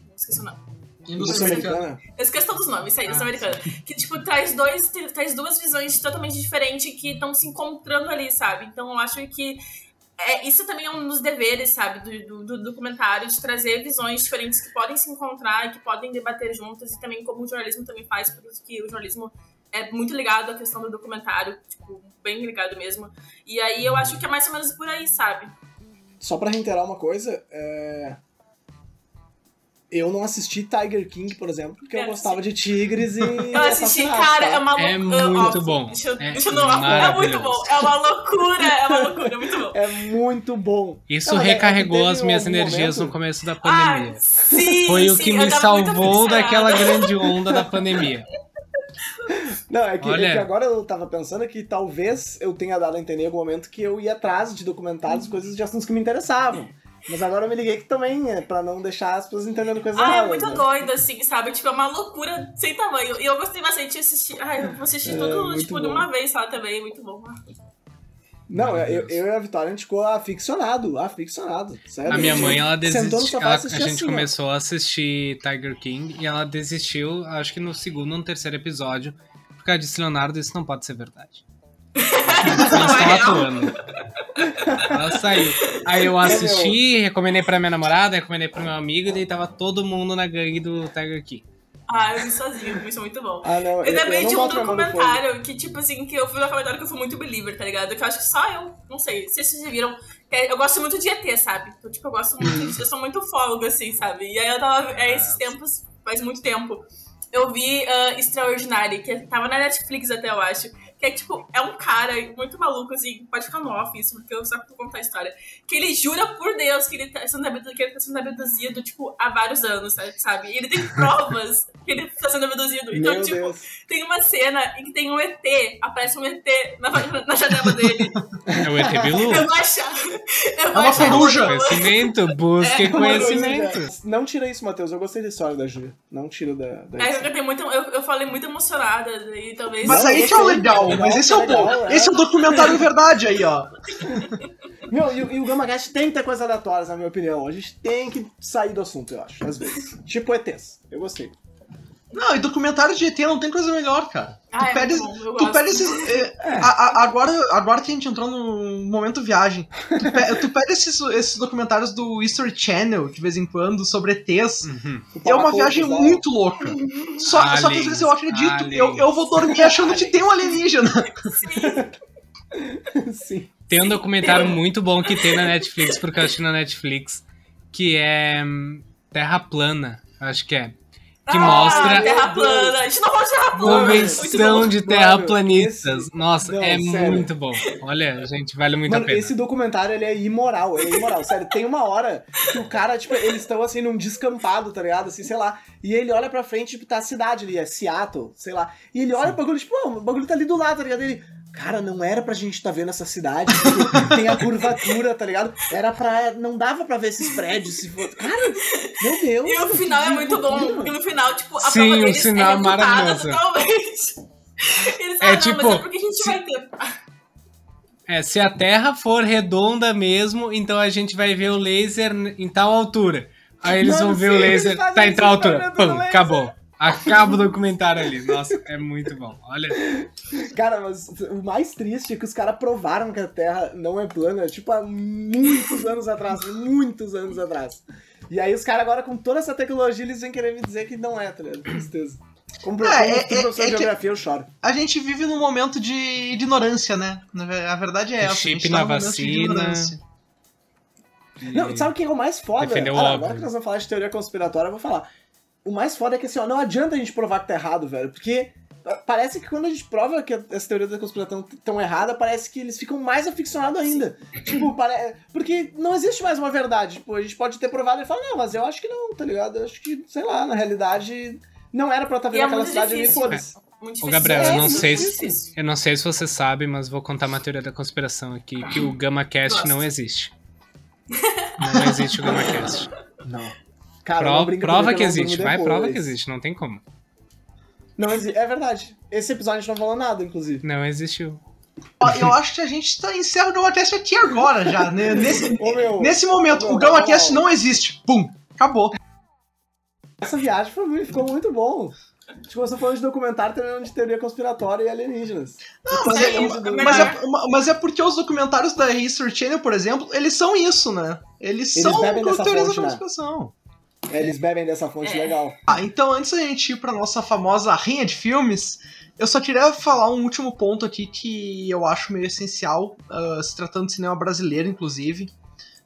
[SPEAKER 3] Não esqueci o nome.
[SPEAKER 1] Indústria americana.
[SPEAKER 3] Eu esqueço todos os nomes, isso aí, indústria ah, americana. Que, tipo, traz, dois, traz duas visões totalmente diferentes que estão se encontrando ali, sabe? Então eu acho que é, isso também é um dos deveres, sabe, do, do, do, documentário, de trazer visões diferentes que podem se encontrar e que podem debater juntas, e também como o jornalismo também faz, por isso que o jornalismo é muito ligado à questão do documentário, tipo, bem ligado mesmo. E aí eu acho que é mais ou menos por aí, sabe?
[SPEAKER 1] Só para reiterar uma coisa, é eu não assisti Tiger King, por exemplo, porque eu, eu gostava de tigres e.
[SPEAKER 3] Eu assisti, cara, é uma
[SPEAKER 4] loucura. É muito bom.
[SPEAKER 3] Deixa eu, é, deixa eu não, é muito bom. É uma loucura, é uma loucura, muito bom.
[SPEAKER 1] É muito bom.
[SPEAKER 4] Isso não, é recarregou é as minhas energias momento... no começo da pandemia.
[SPEAKER 3] Ah, sim,
[SPEAKER 4] Foi
[SPEAKER 3] sim,
[SPEAKER 4] o que me salvou daquela grande onda da pandemia.
[SPEAKER 1] Não, é que, é que, agora eu tava pensando que talvez eu tenha dado a entender em algum momento que eu ia atrás de documentários, coisas de assuntos que me interessavam. Mas agora eu me liguei que também é pra não deixar as pessoas entendendo coisas ah,
[SPEAKER 3] erradas. Ah, é muito né? doido, assim, sabe? Tipo, é uma loucura sem tamanho. E eu gostei bastante de assistir. Ai, eu vou assistir é, tudo, tipo, bom. de uma vez só também. Muito bom.
[SPEAKER 1] Não, eu, eu, e a Vitória, a gente ficou aficionado, aficionado, sério.
[SPEAKER 4] A minha mãe, ela desistiu, ela, a gente assim, começou a assistir Tiger King e ela desistiu, acho que no segundo ou no terceiro episódio, por causa disse, Leonardo, isso não pode ser verdade. Eles estão atuando. Ela saiu. Aí eu assisti, recomendei pra minha namorada, recomendei pro meu amigo, e daí tava todo mundo na gangue do Tiger King.
[SPEAKER 3] Ah, eu vi sozinho, isso é muito bom. Ah, não, eu, lembrei de um documentário que, tipo assim, que eu fui no documentário que eu fui muito believer, tá ligado? Que eu acho que só eu, não sei, se vocês já viram. Eu gosto muito de ET, sabe? Então, tipo, eu gosto muito disso, eu sou muito folga, assim, sabe? E aí eu tava. É, esses tempos, faz muito tempo. Eu vi uh, Extraordinary, que tava na Netflix até, eu acho. Que é tipo, é um cara muito maluco, assim, pode ficar no off isso, porque eu só vou contar a história. Que ele jura por Deus que ele tá sendo abduzido, que ele tá sendo abduzido, tipo, há vários anos, sabe? E ele tem provas que ele tá sendo abduzido. Então, Meu tipo, Deus. Tem uma cena em que tem um ET, aparece um ET na, na janela dele.
[SPEAKER 4] É o ET Bilu?
[SPEAKER 3] Eu vou achar. Eu
[SPEAKER 2] vou é uma coruja.
[SPEAKER 4] Conhecimento, busque é, conhecimento.
[SPEAKER 1] Não tira isso, Matheus. Eu gostei da história da Júlia. Não tira da. da
[SPEAKER 3] é, eu, muito, eu, eu falei muito emocionada e talvez.
[SPEAKER 2] Mas aí que é o legal mas esse é o bom. É. Esse é o documentário verdade aí, ó.
[SPEAKER 1] Meu, e, e o Gama Gash tem que ter coisas aleatórias, na minha opinião. A gente tem que sair do assunto, eu acho, às vezes. tipo ETs. Eu gostei.
[SPEAKER 2] Não, e documentário de ET não tem coisa melhor, cara.
[SPEAKER 3] Ah, tu é pede,
[SPEAKER 2] bom, tu pede esses. É, é. A, a, agora, agora que a gente entrou no momento viagem, tu, pe, tu pede esses, esses documentários do History Channel, de vez em quando, sobre ETs. Uhum. É uma viagem muito louca. Só, aliens, só que às vezes eu acredito, eu, eu vou dormir achando que tem um alienígena.
[SPEAKER 1] Sim. Sim.
[SPEAKER 4] Tem um documentário muito bom que tem na Netflix, porque eu assisti na Netflix, que é hum, Terra Plana, acho que é que ah, mostra
[SPEAKER 3] terra plana. A gente não pode terra plana.
[SPEAKER 4] Convenção de terraplanistas. Nossa, não, é sério. muito bom. Olha, gente, vale muito
[SPEAKER 1] Mano,
[SPEAKER 4] a pena.
[SPEAKER 1] Esse documentário ele é imoral, ele é imoral. sério, tem uma hora que o cara, tipo, eles estão assim num descampado, tá ligado? Assim, sei lá. E ele olha pra frente, tipo, tá a cidade ali, é Seattle, sei lá. E ele olha Sim. pro bagulho, tipo, o bagulho tá ali do lado, tá ligado? Ele cara, não era pra gente estar tá vendo essa cidade, tem a curvatura, tá ligado? Era pra. Não dava pra ver esses prédios. Se for... Cara, meu Deus.
[SPEAKER 3] E o final é muito bom, porque no final, tipo, a
[SPEAKER 4] Sim,
[SPEAKER 3] prova
[SPEAKER 4] deles o final é,
[SPEAKER 3] é
[SPEAKER 4] maravilhoso.
[SPEAKER 3] totalmente. Eles
[SPEAKER 4] é, tipo, não, mas é
[SPEAKER 3] porque a gente se... vai ter.
[SPEAKER 4] É, se a Terra for redonda mesmo, então a gente vai ver o laser em tal altura. Aí eles Mano, vão ver sim, o laser, tá em tal altura. Pum, acabou. Acaba o documentário ali. Nossa, é muito bom. Olha.
[SPEAKER 1] Cara, mas o mais triste é que os caras provaram que a Terra não é plana, tipo, há muitos anos atrás. Muitos anos atrás. E aí os caras agora, com toda essa tecnologia, eles vêm querer me dizer que não é, tá ligado? Tristeza. Como,
[SPEAKER 2] Ah,
[SPEAKER 1] como
[SPEAKER 2] é-
[SPEAKER 1] é, professor
[SPEAKER 2] é
[SPEAKER 1] de geografia, eu choro.
[SPEAKER 2] A gente vive num momento de ignorância, né? A verdade é essa. a
[SPEAKER 4] Chip
[SPEAKER 2] gente tá
[SPEAKER 4] na
[SPEAKER 2] de
[SPEAKER 4] vacina.
[SPEAKER 1] Não, sabe o que é o mais foda?
[SPEAKER 4] Defendeu óbvio.
[SPEAKER 1] agora que nós vamos falar de teoria conspiratória, eu vou falar. O mais foda é que assim, ó, não adianta a gente provar que tá errado, velho. Porque parece que quando a gente prova que as teorias da conspiração estão erradas, parece que eles ficam mais aficionados ainda. Tipo, pare... porque não existe mais uma verdade. Tipo, a gente pode ter provado e falar, não, mas eu acho que não, tá ligado? Eu acho que, sei lá, na realidade, não era pra estar
[SPEAKER 3] E
[SPEAKER 1] vendo
[SPEAKER 3] é
[SPEAKER 1] aquela
[SPEAKER 3] muito
[SPEAKER 1] cidade ali,
[SPEAKER 3] difícil.
[SPEAKER 1] foda-se.
[SPEAKER 4] Ô,
[SPEAKER 3] difícil.
[SPEAKER 4] Gabriel,
[SPEAKER 1] eu
[SPEAKER 3] É,
[SPEAKER 1] não
[SPEAKER 3] muito
[SPEAKER 4] sei se-. Eu não sei se você sabe, mas vou contar uma teoria da conspiração aqui, que o GamaCast
[SPEAKER 3] Gosto.
[SPEAKER 4] não existe. Não existe o GamaCast.
[SPEAKER 1] Não. Cara,
[SPEAKER 4] Pro-
[SPEAKER 1] não
[SPEAKER 4] prova que
[SPEAKER 1] não
[SPEAKER 4] existe, vai, prova que existe, não tem como.
[SPEAKER 1] Não existe. É verdade. Esse episódio a gente não falou nada, inclusive.
[SPEAKER 4] Não existiu.
[SPEAKER 2] Eu acho que a gente tá encerra o GamaCast aqui agora já. né? Nesse,
[SPEAKER 1] Ô, meu,
[SPEAKER 2] nesse momento,
[SPEAKER 1] Não,
[SPEAKER 2] o GamaCast
[SPEAKER 1] não.
[SPEAKER 2] não existe. Pum! Acabou.
[SPEAKER 1] Essa viagem foi muito, ficou muito bom. A gente começou falando de documentário, terminando de teoria conspiratória e alienígenas. Ficou
[SPEAKER 2] mas é-
[SPEAKER 1] longe do-
[SPEAKER 2] Mas é, mas é porque os documentários da History Channel, por exemplo, eles são isso, né? Eles,
[SPEAKER 1] Eles
[SPEAKER 2] são teorias da
[SPEAKER 1] fonte, né? É, Eles bebem dessa fonte
[SPEAKER 3] É.
[SPEAKER 1] legal.
[SPEAKER 2] Ah, então antes da gente ir pra nossa famosa rinha de filmes, eu só queria falar um último ponto aqui que eu acho meio essencial, ah, se tratando de cinema brasileiro, inclusive.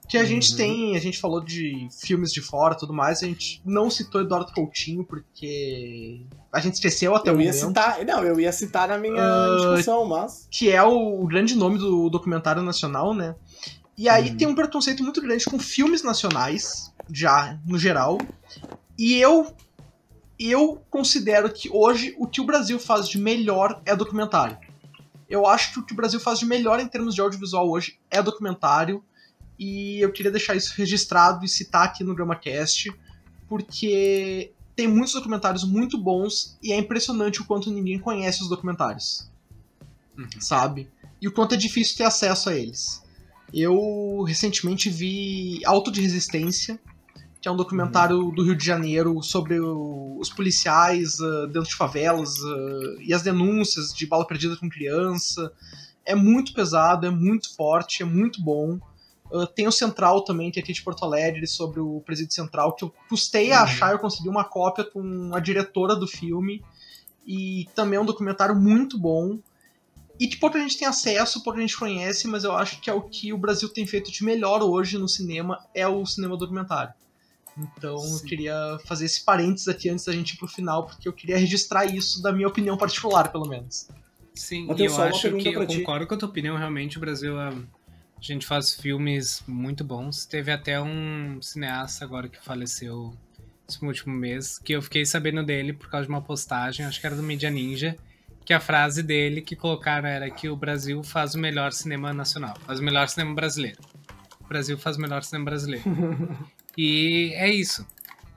[SPEAKER 2] Que a gente
[SPEAKER 1] Uhum.
[SPEAKER 2] tem, a gente falou de filmes de fora e tudo mais, a gente não citou Eduardo Coutinho porque a gente esqueceu até o
[SPEAKER 1] Eu ia
[SPEAKER 2] momento.
[SPEAKER 1] citar. Não, eu ia citar na minha
[SPEAKER 2] Ah,
[SPEAKER 1] discussão, mas.
[SPEAKER 2] que é o, o grande nome do documentário nacional, né? E aí
[SPEAKER 1] Uhum.
[SPEAKER 2] tem um preconceito muito grande com filmes nacionais, já no geral. E eu eu considero que hoje o que o Brasil faz de melhor é documentário. Eu acho que o que o Brasil faz de melhor em termos de audiovisual hoje é documentário. E eu queria deixar isso registrado e citar aqui no GramaCast, porque tem muitos documentários muito bons e é impressionante o quanto ninguém conhece os documentários
[SPEAKER 4] Uhum.
[SPEAKER 2] sabe? E o quanto é difícil ter acesso a eles. Eu recentemente vi Auto de Resistência, que é um documentário do Rio de Janeiro sobre o- os policiais ah, dentro de favelas ah, e as denúncias de bala perdida com criança. É muito pesado, é muito forte, é muito bom. Ah, tem o Central também, que é aqui de Porto Alegre, sobre o Presídio Central, que eu custei a
[SPEAKER 1] Uhum.
[SPEAKER 2] achar, eu consegui uma cópia com a diretora do filme. E também é um documentário muito bom. E que pouca gente tem acesso, pouca gente conhece, mas eu acho que é o que o Brasil tem feito de melhor hoje no cinema, é o cinema documentário. Então eu
[SPEAKER 1] Sim.
[SPEAKER 2] queria fazer esse parênteses aqui antes da gente ir pro final, porque eu queria registrar isso da minha opinião particular, pelo menos.
[SPEAKER 4] Sim, e eu acho que eu
[SPEAKER 1] ti.
[SPEAKER 4] concordo com a tua opinião. Realmente, o Brasil, é- a gente faz filmes muito bons. Teve até um cineasta agora que faleceu esse último mês, que eu fiquei sabendo dele por causa de uma postagem, acho que era do Media Ninja, que a frase dele que colocaram era que o Brasil faz o melhor cinema nacional, faz o melhor cinema brasileiro. O Brasil faz o melhor cinema brasileiro. e é isso.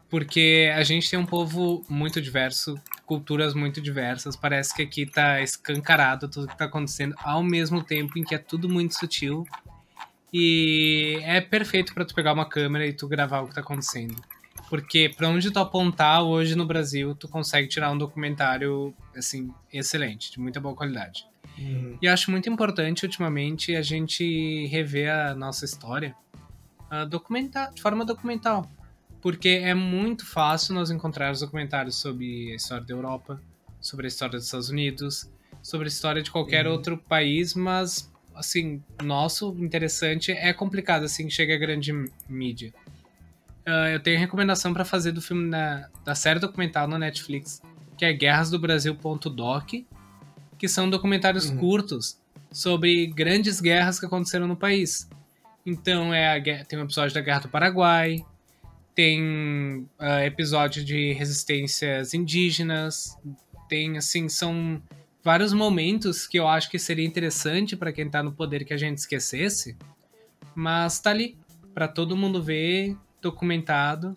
[SPEAKER 4] Porque a gente tem um povo muito diverso, culturas muito diversas. Parece que aqui tá escancarado tudo que tá acontecendo, ao mesmo tempo em que é tudo muito sutil. E é perfeito para tu pegar uma câmera e tu gravar o que tá acontecendo. Porque pra onde tu apontar hoje no Brasil, tu consegue tirar um documentário assim excelente, de muita boa qualidade. E eu acho muito importante ultimamente a gente rever a nossa história documentar, de forma documental. Porque é muito fácil nós encontrarmos documentários sobre a história da Europa, sobre a história dos Estados Unidos, sobre a história de qualquer outro país, mas assim, nosso interessante é complicado assim que chega a grande mídia. Ah, eu tenho recomendação para fazer do filme na, da série documental na Netflix, que é Guerras do Brasil.doc, que são documentários
[SPEAKER 1] Uhum.
[SPEAKER 4] curtos sobre grandes guerras que aconteceram no país. Então é a tem um episódio da Guerra do Paraguai, tem ah, episódio de resistências indígenas, tem assim, são vários momentos que eu acho que seria interessante para quem tá no poder que a gente esquecesse, mas tá ali para todo mundo ver, documentado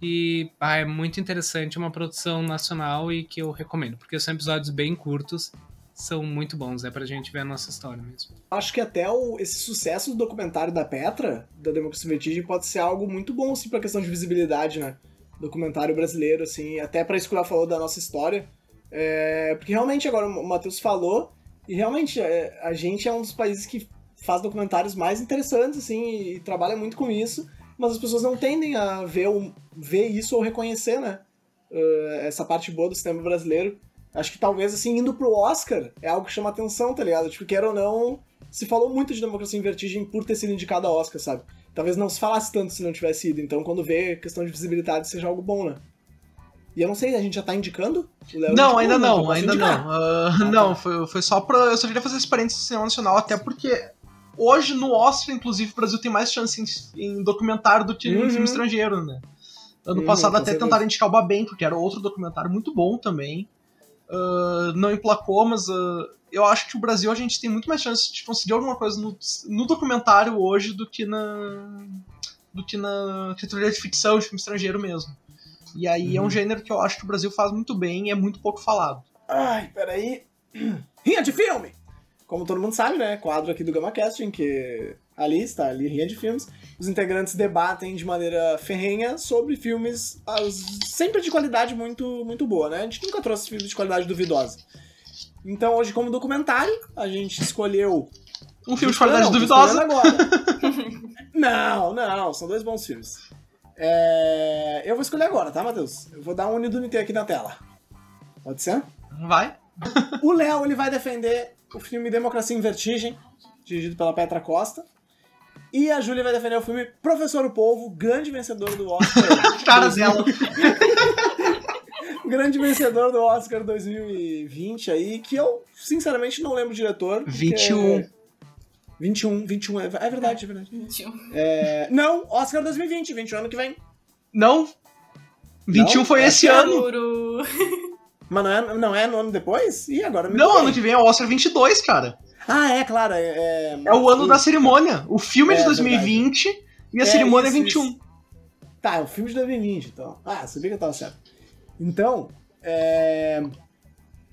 [SPEAKER 4] e ah, é muito interessante, é uma produção nacional e que eu recomendo, porque são episódios bem curtos, são muito bons, é pra gente ver a nossa história mesmo.
[SPEAKER 1] Acho que até o- esse sucesso do documentário da Petra, da Democracia em Vertigem, pode ser algo muito bom, assim, pra questão de visibilidade, né? documentário brasileiro, assim, até para isso que ela falou da nossa história. É, porque realmente agora o Matheus falou, e realmente é, a gente é um dos países que faz documentários mais interessantes, assim, e, e trabalha muito com isso, mas as pessoas não tendem a ver, ver isso ou reconhecer, né? Uh, essa parte boa do cinema brasileiro. Acho que talvez, assim, indo pro Oscar é algo que chama atenção, tá ligado? Tipo, quer ou não, se falou muito de Democracia em Vertigem por ter sido indicado a Oscar, sabe? Talvez não se falasse tanto se não tivesse ido. Então, quando vê questão de visibilidade, seja algo bom, né? E eu não sei, a gente já tá indicando?
[SPEAKER 2] não, ainda não, ainda não. Uh, ah, não, tá. foi, foi só pra. Eu só queria fazer esse parênteses cinema nacional, até porque hoje no Oscar, inclusive, o Brasil tem mais chance em, em documentário do que uhum. em filme estrangeiro, né? Ano uhum, passado até tentaram indicar o Babem, porque era outro documentário muito bom também. Uh, não emplacou, mas uh, eu acho que o Brasil a gente tem muito mais chance de conseguir alguma coisa no, no documentário hoje do que na do que na categoria de ficção de filme estrangeiro mesmo. E aí é um uhum. gênero que eu acho que o Brasil faz muito bem e é muito pouco falado.
[SPEAKER 1] Ai, peraí. Rinha de filme! Como todo mundo sabe, né? Quadro aqui do Gama Casting, que ali está, ali Rinha de Filmes. Os integrantes debatem de maneira ferrenha sobre filmes sempre de qualidade muito, muito boa, né? A gente nunca trouxe filmes de qualidade duvidosa. Então, hoje, como documentário, a gente escolheu.
[SPEAKER 2] Um filme de qualidade não, duvidosa.
[SPEAKER 1] não, não, são dois bons filmes. É... Eu vou escolher agora, tá, Matheus? Eu vou dar um Unidunité aqui na tela. Pode ser?
[SPEAKER 2] Vai.
[SPEAKER 1] O Léo, ele vai defender o filme Democracia em Vertigem, dirigido pela Petra Costa. E a Júlia vai defender o filme Professor o Povo, grande vencedor do Oscar.
[SPEAKER 2] Caras dela.
[SPEAKER 1] grande vencedor do Oscar 2020 aí, que eu sinceramente não lembro o diretor.
[SPEAKER 2] 21.
[SPEAKER 1] 21, 21, é, é verdade, é verdade.
[SPEAKER 3] 21.
[SPEAKER 1] É, não, Oscar 2020, 21 ano que vem.
[SPEAKER 2] Não. 21 não? foi é esse ano.
[SPEAKER 1] Mas não é, não é no ano depois? E agora
[SPEAKER 2] me Não, ano que vem é o Oscar 22, cara.
[SPEAKER 1] Ah, é, claro. É, é,
[SPEAKER 2] é o ano da cerimônia. O filme é de 2020 verdade. e a é, cerimônia isso, é 21. Isso.
[SPEAKER 1] Tá, é o filme de 2020, então. Ah, sabia que eu tava certo. Então, é.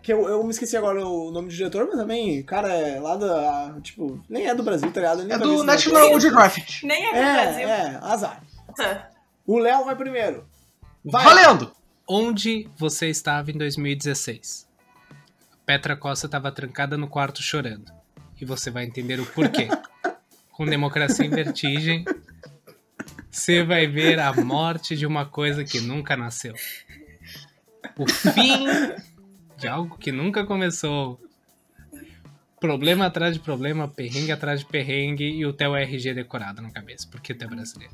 [SPEAKER 1] Que eu, eu me esqueci agora o nome do diretor, mas também, cara, é lá da. Tipo, nem é do Brasil, tá ligado?
[SPEAKER 2] é do National Geographic.
[SPEAKER 3] Nem é do é, Brasil.
[SPEAKER 1] É, azar. Tá. O Léo vai primeiro.
[SPEAKER 2] Vai. Valendo!
[SPEAKER 4] Onde você estava em 2016? Petra Costa estava trancada no quarto chorando. E você vai entender o porquê. Com democracia em vertigem, você vai ver a morte de uma coisa que nunca nasceu. O fim de algo que nunca começou. Problema atrás de problema, perrengue atrás de perrengue e o teu RG decorado na cabeça, porque tu é brasileiro.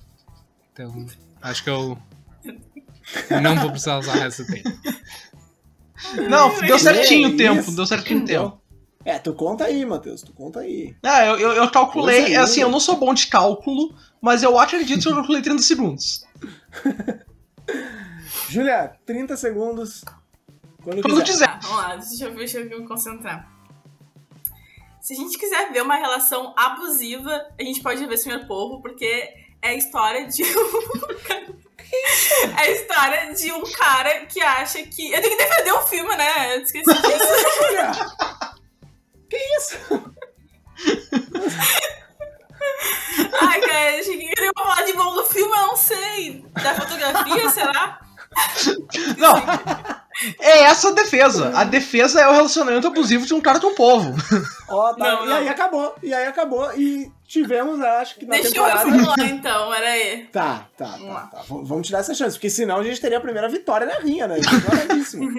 [SPEAKER 4] Então, acho que eu não vou precisar usar o resto do tempo.
[SPEAKER 2] Não, deu certinho o tempo, deu certinho o tempo.
[SPEAKER 1] É, tu conta aí, Matheus, tu conta aí.
[SPEAKER 2] É, eu, eu, eu calculei, é assim, eu não sou bom de cálculo, mas eu acredito que eu calculei 30 segundos.
[SPEAKER 1] Julia, 30 segundos.
[SPEAKER 2] Quando, quando quiser.
[SPEAKER 3] Tá, vamos lá, deixa eu, deixa eu me concentrar. Se a gente quiser ver uma relação abusiva, a gente pode ver Senhor Povo, porque é a história de um. É a história de um cara que acha que. Eu tenho que defender o um filme, né? Eu esqueci disso.
[SPEAKER 1] que isso?
[SPEAKER 3] Ai, cara, eu achei que eu ia falar de bom do filme, eu não sei. Da fotografia, será?
[SPEAKER 2] Não. É essa a defesa. A defesa é o relacionamento abusivo de um cara com o povo.
[SPEAKER 1] Ó, oh, tá. Não, e não. aí acabou. E aí acabou. E tivemos, acho que na
[SPEAKER 3] Deixa
[SPEAKER 1] temporada...
[SPEAKER 3] Deixa eu formular então, peraí.
[SPEAKER 1] Tá, tá, tá, tá. Vamos tirar essa chance, porque senão a gente teria a primeira vitória na rinha, né? Claríssimo.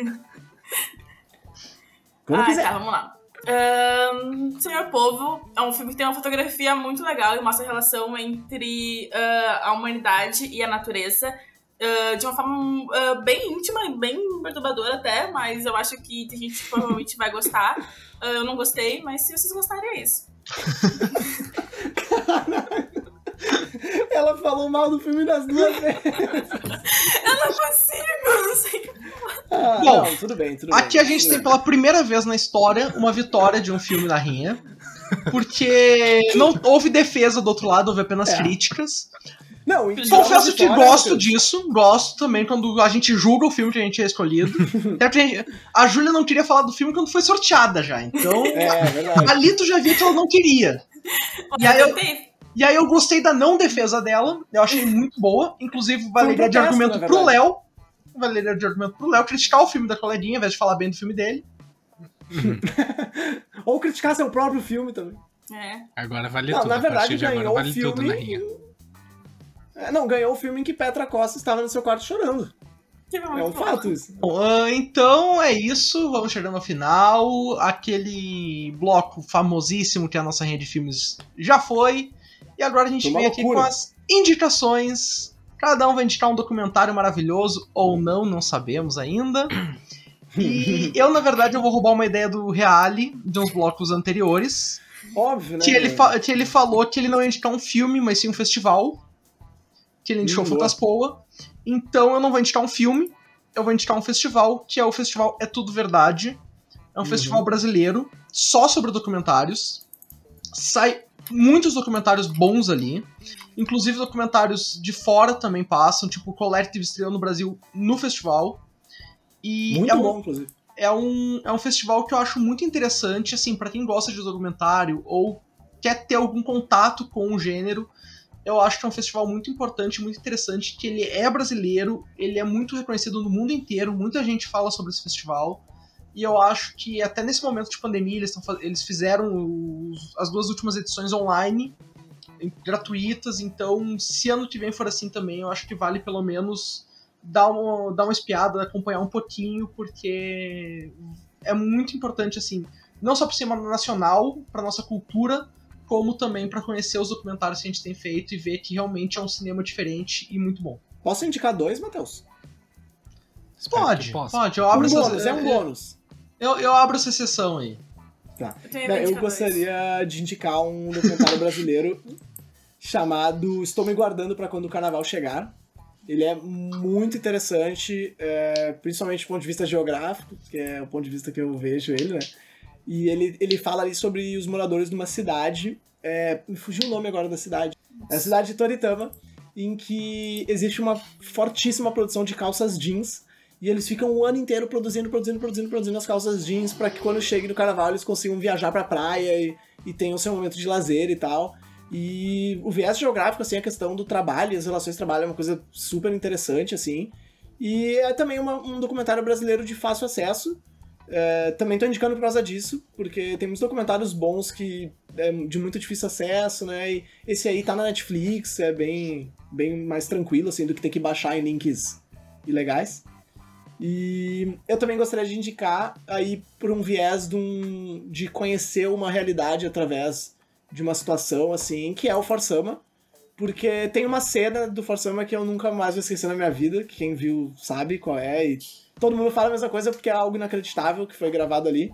[SPEAKER 3] Como ah, quiser. tá, vamos lá. Um, Senhor Povo é um filme que tem uma fotografia muito legal e mostra a relação entre uh, a humanidade e a natureza uh, de uma forma uh, bem íntima e bem perturbadora até, mas eu acho que tem gente que provavelmente vai gostar. eu não gostei, mas se vocês gostarem é isso.
[SPEAKER 1] Ela falou mal do filme das duas vezes.
[SPEAKER 3] Eu não consigo, não sei
[SPEAKER 1] ah, Bom, não, tudo bem, tudo
[SPEAKER 2] aqui
[SPEAKER 1] bem,
[SPEAKER 2] a gente tem pela primeira vez na história uma vitória de um filme na rinha. Porque não houve defesa do outro lado, houve apenas é. críticas.
[SPEAKER 1] Não,
[SPEAKER 2] Confesso que gosto disso, gosto também quando a gente julga o filme que a gente tinha escolhido. Até porque a, gente, a Júlia não queria falar do filme quando foi sorteada já, então.
[SPEAKER 1] É, verdade.
[SPEAKER 2] Ali tu já via que ela não queria.
[SPEAKER 3] e aí eu,
[SPEAKER 2] E aí eu gostei da não defesa dela, eu achei muito boa. Inclusive, valeria
[SPEAKER 1] um
[SPEAKER 2] de argumento pro. Léo. Valeria de argumento pro Léo criticar o filme da coleguinha, ao invés de falar bem do filme dele.
[SPEAKER 1] Ou criticar seu próprio filme também.
[SPEAKER 3] É.
[SPEAKER 4] Agora vale
[SPEAKER 1] Não,
[SPEAKER 4] tudo.
[SPEAKER 1] na verdade, ganhou o
[SPEAKER 4] vale tudo na
[SPEAKER 1] filme.
[SPEAKER 4] rinha.
[SPEAKER 1] É, não, ganhou o filme em que Petra Costa estava no seu quarto chorando.
[SPEAKER 3] Que
[SPEAKER 1] É um fato isso.
[SPEAKER 2] Bom, ah, então é isso, vamos chegando ao final. Aquele bloco famosíssimo que é a nossa rinha de filmes já foi. E agora a gente vem aqui
[SPEAKER 1] loucura.
[SPEAKER 2] com as indicações. Cada um vai indicar um documentário maravilhoso, ou não, não sabemos ainda. E eu, na verdade, eu vou roubar uma ideia do Reale, de uns blocos anteriores.
[SPEAKER 1] Óbvio, né?
[SPEAKER 2] Que ele, que ele falou que ele não ia indicar um filme, mas sim um festival. Que ele indicou
[SPEAKER 1] Hum.
[SPEAKER 2] Fantaspoa. Então eu não vou indicar um filme, eu vou indicar um festival, que é o festival É Tudo Verdade. É um
[SPEAKER 1] Uhum.
[SPEAKER 2] festival brasileiro, só sobre documentários. Sai muitos documentários bons ali. Inclusive documentários de fora também passam, tipo o Colette teve estreou no Brasil no festival. E
[SPEAKER 1] Muito
[SPEAKER 2] é um,
[SPEAKER 1] bom, inclusive.
[SPEAKER 2] é um, é um festival que eu acho muito interessante, assim, pra quem gosta de documentário ou quer ter algum contato com o gênero. Eu acho que é um festival muito importante, muito interessante, que ele é brasileiro, ele é muito reconhecido no mundo inteiro, muita gente fala sobre esse festival. E eu acho que até nesse momento de pandemia eles, tão eles fizeram os- as duas últimas edições online, gratuitas, então se ano que vem for assim também, eu acho que vale pelo menos dar uma, dar uma espiada, acompanhar um pouquinho, porque é muito importante, assim, não só pro cinema nacional, pra nossa cultura, como também pra conhecer os documentários que a gente tem feito e ver que realmente é um cinema diferente e muito bom.
[SPEAKER 1] Posso indicar dois, Matheus?
[SPEAKER 2] Pode, pode, eu abro
[SPEAKER 1] um
[SPEAKER 2] essa,
[SPEAKER 1] bônus, é um bônus.
[SPEAKER 2] Eu, eu abro essa sessão aí.
[SPEAKER 1] Tá.
[SPEAKER 3] Eu,
[SPEAKER 1] Não, eu gostaria de indicar um documentário brasileiro chamado Estou Me Guardando para Quando o Carnaval Chegar. Ele é muito interessante, é, principalmente do ponto de vista geográfico, que é o ponto de vista que eu vejo ele, né? E ele, ele fala ali sobre os moradores de uma cidade, é, me fugiu o nome agora da cidade, é a cidade de Toritama, em que existe uma fortíssima produção de calças jeans e eles ficam o ano inteiro produzindo, produzindo, produzindo, produzindo as calças jeans para que quando chegue no carnaval eles consigam viajar pra praia e, e tenham seu momento de lazer e tal. E o viés geográfico, assim, a questão do trabalho as relações de trabalho é uma coisa super interessante, assim. E é também uma- um documentário brasileiro de fácil acesso. É, também tô indicando por causa disso, porque tem muitos documentários bons que é de muito difícil acesso, né? E esse aí tá na Netflix, é bem, bem mais tranquilo, assim, do que ter que baixar em links ilegais. E eu também gostaria de indicar aí por um viés de, um, de conhecer uma realidade através de uma situação assim, que é o Forsama. Porque tem uma cena do Forsama que eu nunca mais vou esquecer na minha vida, que quem viu sabe qual é, e todo mundo fala a mesma coisa porque é algo inacreditável que foi gravado ali.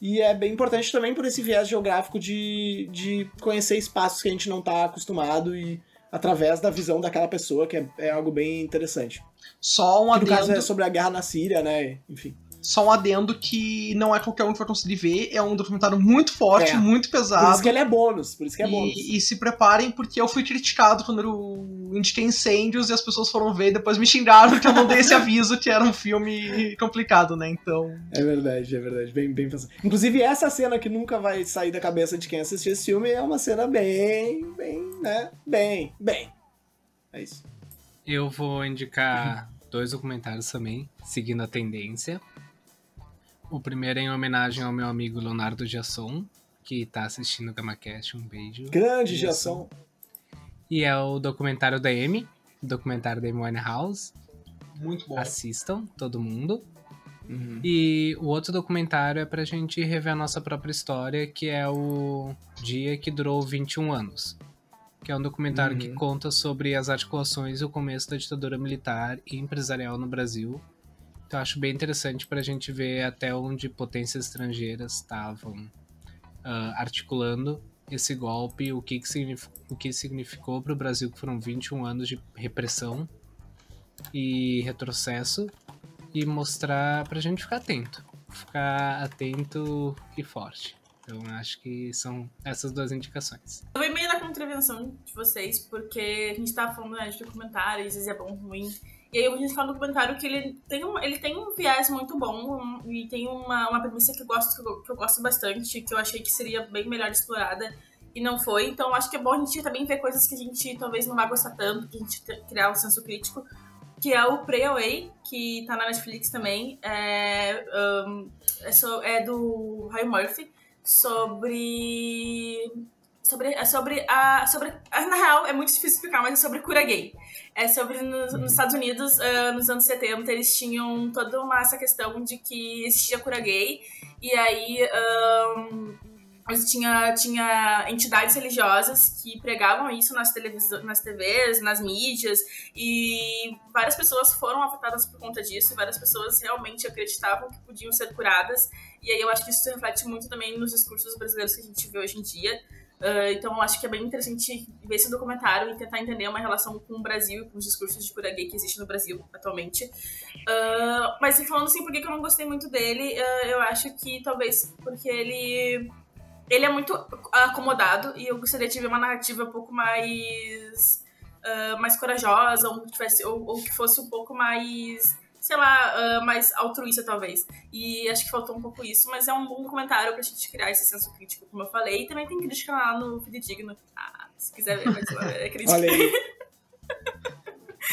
[SPEAKER 1] E é bem importante também por esse viés geográfico de, de conhecer espaços que a gente não tá acostumado e através da visão daquela pessoa, que é, é algo bem interessante.
[SPEAKER 2] Só um
[SPEAKER 1] Que no caso
[SPEAKER 2] adendo,
[SPEAKER 1] é sobre a guerra na Síria, né? Enfim.
[SPEAKER 2] Só um adendo que não é qualquer um que vai conseguir ver, é um documentário muito forte,
[SPEAKER 1] É.
[SPEAKER 2] muito
[SPEAKER 1] Por
[SPEAKER 2] pesado.
[SPEAKER 1] isso que ele é bônus, por isso que é bônus.
[SPEAKER 2] E, e se preparem, porque eu fui criticado quando eu indiquei incêndios e as pessoas foram ver e depois me xingaram que eu não dei esse aviso que era um filme complicado, né? Então.
[SPEAKER 1] É verdade, é verdade. Bem, bem pensado. Inclusive, essa cena que nunca vai sair da cabeça de quem assistiu esse filme é uma cena bem, bem, né? Bem, bem. É isso.
[SPEAKER 4] Eu vou indicar dois documentários também, seguindo a tendência. O primeiro é em homenagem ao meu amigo Leonardo Jasson, que tá assistindo o GamaCast. Um beijo.
[SPEAKER 1] Grande geração.
[SPEAKER 4] E é o documentário da Amy, documentário da Amy Winehouse.
[SPEAKER 2] Muito bom.
[SPEAKER 4] Assistam, todo mundo.
[SPEAKER 1] Uhum.
[SPEAKER 4] E o outro documentário é pra gente rever a nossa própria história, que é o Dia que Durou 21 Anos. Que é um documentário que
[SPEAKER 1] Uhum.
[SPEAKER 4] conta sobre as articulações e o começo da ditadura militar e empresarial no Brasil. Então acho bem interessante pra gente ver até onde potências estrangeiras estavam ah, articulando esse golpe, o que, que, o que significou para o Brasil, que foram 21 anos de repressão e retrocesso, e mostrar pra gente ficar atento. Ficar atento e forte. Então acho que são essas duas indicações.
[SPEAKER 3] Eu vou meio na contravenção de vocês, porque a gente tava falando né, de documentário, às vezes é bom ruim. E aí a gente fala um documentário que ele tem um, ele tem um viés muito bom um- e tem uma, uma premissa que eu, gosto, que, eu, que eu gosto bastante, que eu achei que seria bem melhor explorada. e não foi. Então acho que é bom a gente também ver coisas que a gente talvez não vai gostar tanto, que a gente criar um senso crítico. Que é o Pray Away, que tá na Netflix também. É, um, é, so, é do Ryan Murphy. Sobre sobre, é sobre a. Sobre, na real, é muito difícil explicar, mas é sobre cura gay. É sobre nos, nos Estados Unidos, uh, nos anos 70, eles tinham toda uma essa questão de que existia cura gay, e aí. Um, tinha, tinha entidades religiosas que pregavam isso nas, nas TVs, nas mídias, e várias pessoas foram afetadas por conta disso, e várias pessoas realmente acreditavam que podiam ser curadas, e aí eu acho que isso reflete muito também nos discursos brasileiros que a gente vê hoje em dia, Uh, então, acho que é bem interessante ver esse documentário e tentar entender uma relação com o Brasil e com os discursos de cura gay que existem no Brasil atualmente. Uh, mas, falando assim, por que eu não gostei muito dele, uh, eu acho que talvez porque ele. Ele é muito acomodado e eu gostaria de ver uma narrativa um pouco mais. mais corajosa, ou tivesse, ou, ou que fosse um pouco mais sei lá, uh, mais altruísta, talvez. E acho que faltou um pouco isso, mas é um bom comentário pra gente criar esse senso crítico, como eu falei. E também tem crítica lá no Fidedigno. Ah, se quiser ver, mas é crítica.
[SPEAKER 1] Olha aí.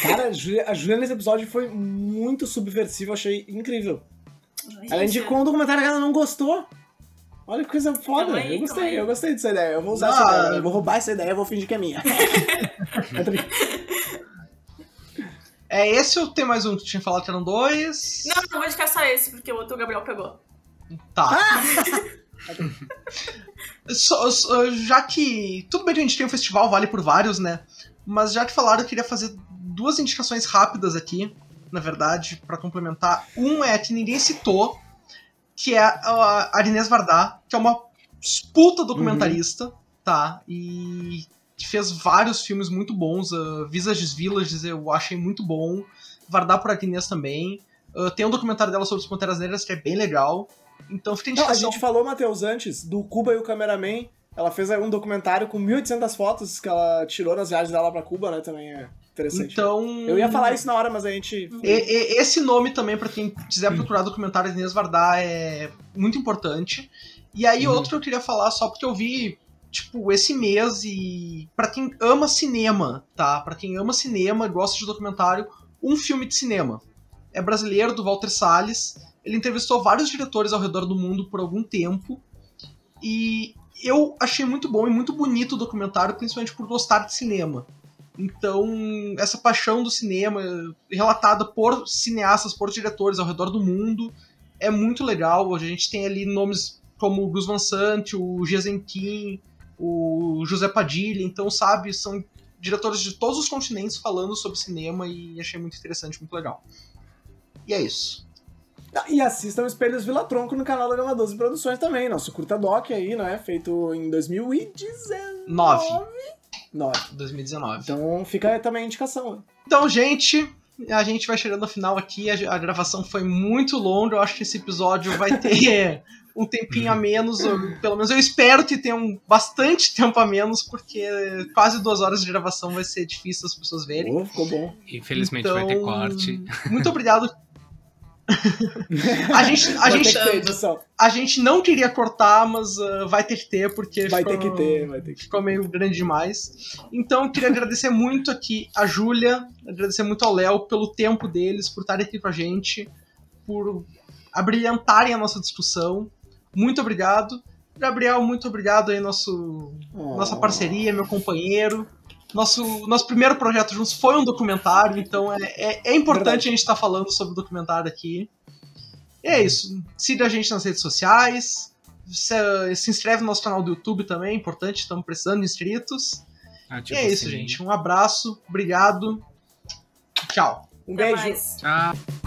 [SPEAKER 1] Cara, a Julia nesse episódio foi muito subversiva, achei incrível. Ai, ela indicou um documentário que ela não gostou. Olha que coisa foda. Aí, eu gostei, eu gostei dessa ideia. Eu vou usar essa ideia. Eu vou roubar essa ideia, eu vou fingir que é minha.
[SPEAKER 2] É esse ou tem mais um que tinha falado que eram dois?
[SPEAKER 3] Não, não vou indicar só esse, porque o outro o Gabriel pegou.
[SPEAKER 2] Tá. so, so, já que. Tudo bem que a gente tem um festival, vale por vários, né? Mas já que falaram, eu queria fazer duas indicações rápidas aqui, na verdade, para complementar. Um é que ninguém citou, que é a, a Inês Vardá, que é uma puta documentarista, uhum. tá? E que fez vários filmes muito bons. Uh, Visages Villages eu achei muito bom. Vardar por Agnès também. Uh, tem um documentário dela sobre os Panteras Negras que é bem legal. Então fica
[SPEAKER 1] Não, a gente falou, Matheus, antes, do Cuba e o Cameraman. Ela fez um documentário com 1.800 fotos que ela tirou nas viagens dela pra Cuba, né? Também é interessante.
[SPEAKER 2] Então.
[SPEAKER 1] Eu ia falar isso na hora, mas a gente.
[SPEAKER 2] E, e, esse nome também, para quem quiser procurar documentário de Inês Vardar, é muito importante. E aí, uhum. outro que eu queria falar, só porque eu vi tipo, esse mês e para quem ama cinema, tá? Para quem ama cinema gosta de documentário, um filme de cinema. É brasileiro do Walter Salles. Ele entrevistou vários diretores ao redor do mundo por algum tempo e eu achei muito bom e muito bonito o documentário, principalmente por gostar de cinema. Então, essa paixão do cinema, relatada por cineastas, por diretores ao redor do mundo, é muito legal. A gente tem ali nomes como o Gus Van Sant, o Jezenkin, o José Padilha, então, sabe, são diretores de todos os continentes falando sobre cinema e achei muito interessante, muito legal. E é isso.
[SPEAKER 1] Ah, e assistam Espelhos Vila Tronco no canal da Gama 12 Produções também, nosso curta doc aí, não é? Feito em 2019. 9.
[SPEAKER 2] 2019.
[SPEAKER 1] Então fica também a indicação.
[SPEAKER 2] Então, gente, a gente vai chegando ao final aqui. A, a, gravação foi muito longa. Eu acho que esse episódio vai ter um tempinho a menos. Ou, pelo menos eu espero que tenha um, bastante tempo a menos, porque quase duas horas de gravação vai ser difícil as pessoas verem.
[SPEAKER 1] Oh, ficou bom.
[SPEAKER 4] Infelizmente então, vai ter então, corte.
[SPEAKER 2] Muito obrigado a gente, a, gente, a gente não queria cortar, mas uh, vai ter que ter, porque
[SPEAKER 1] vai ficou, ter que ter, vai ter que
[SPEAKER 2] ficou meio grande demais. Então, queria agradecer muito aqui a Júlia, agradecer muito ao Léo pelo tempo deles, por estarem aqui com a gente, por abrilhantarem a nossa discussão. Muito obrigado. Gabriel, muito obrigado aí, nosso, oh. nossa parceria, meu companheiro. Nosso, nosso primeiro projeto juntos foi um documentário, então é, é, é importante Verdade. a gente estar tá falando sobre o documentário aqui. E é isso. Siga a gente nas redes sociais. Se, se inscreve no nosso canal do YouTube também, é importante, estamos precisando de inscritos. Ah, tipo e é isso, assim. gente. Um abraço, obrigado. Tchau.
[SPEAKER 1] Um beijo.
[SPEAKER 4] Tchau.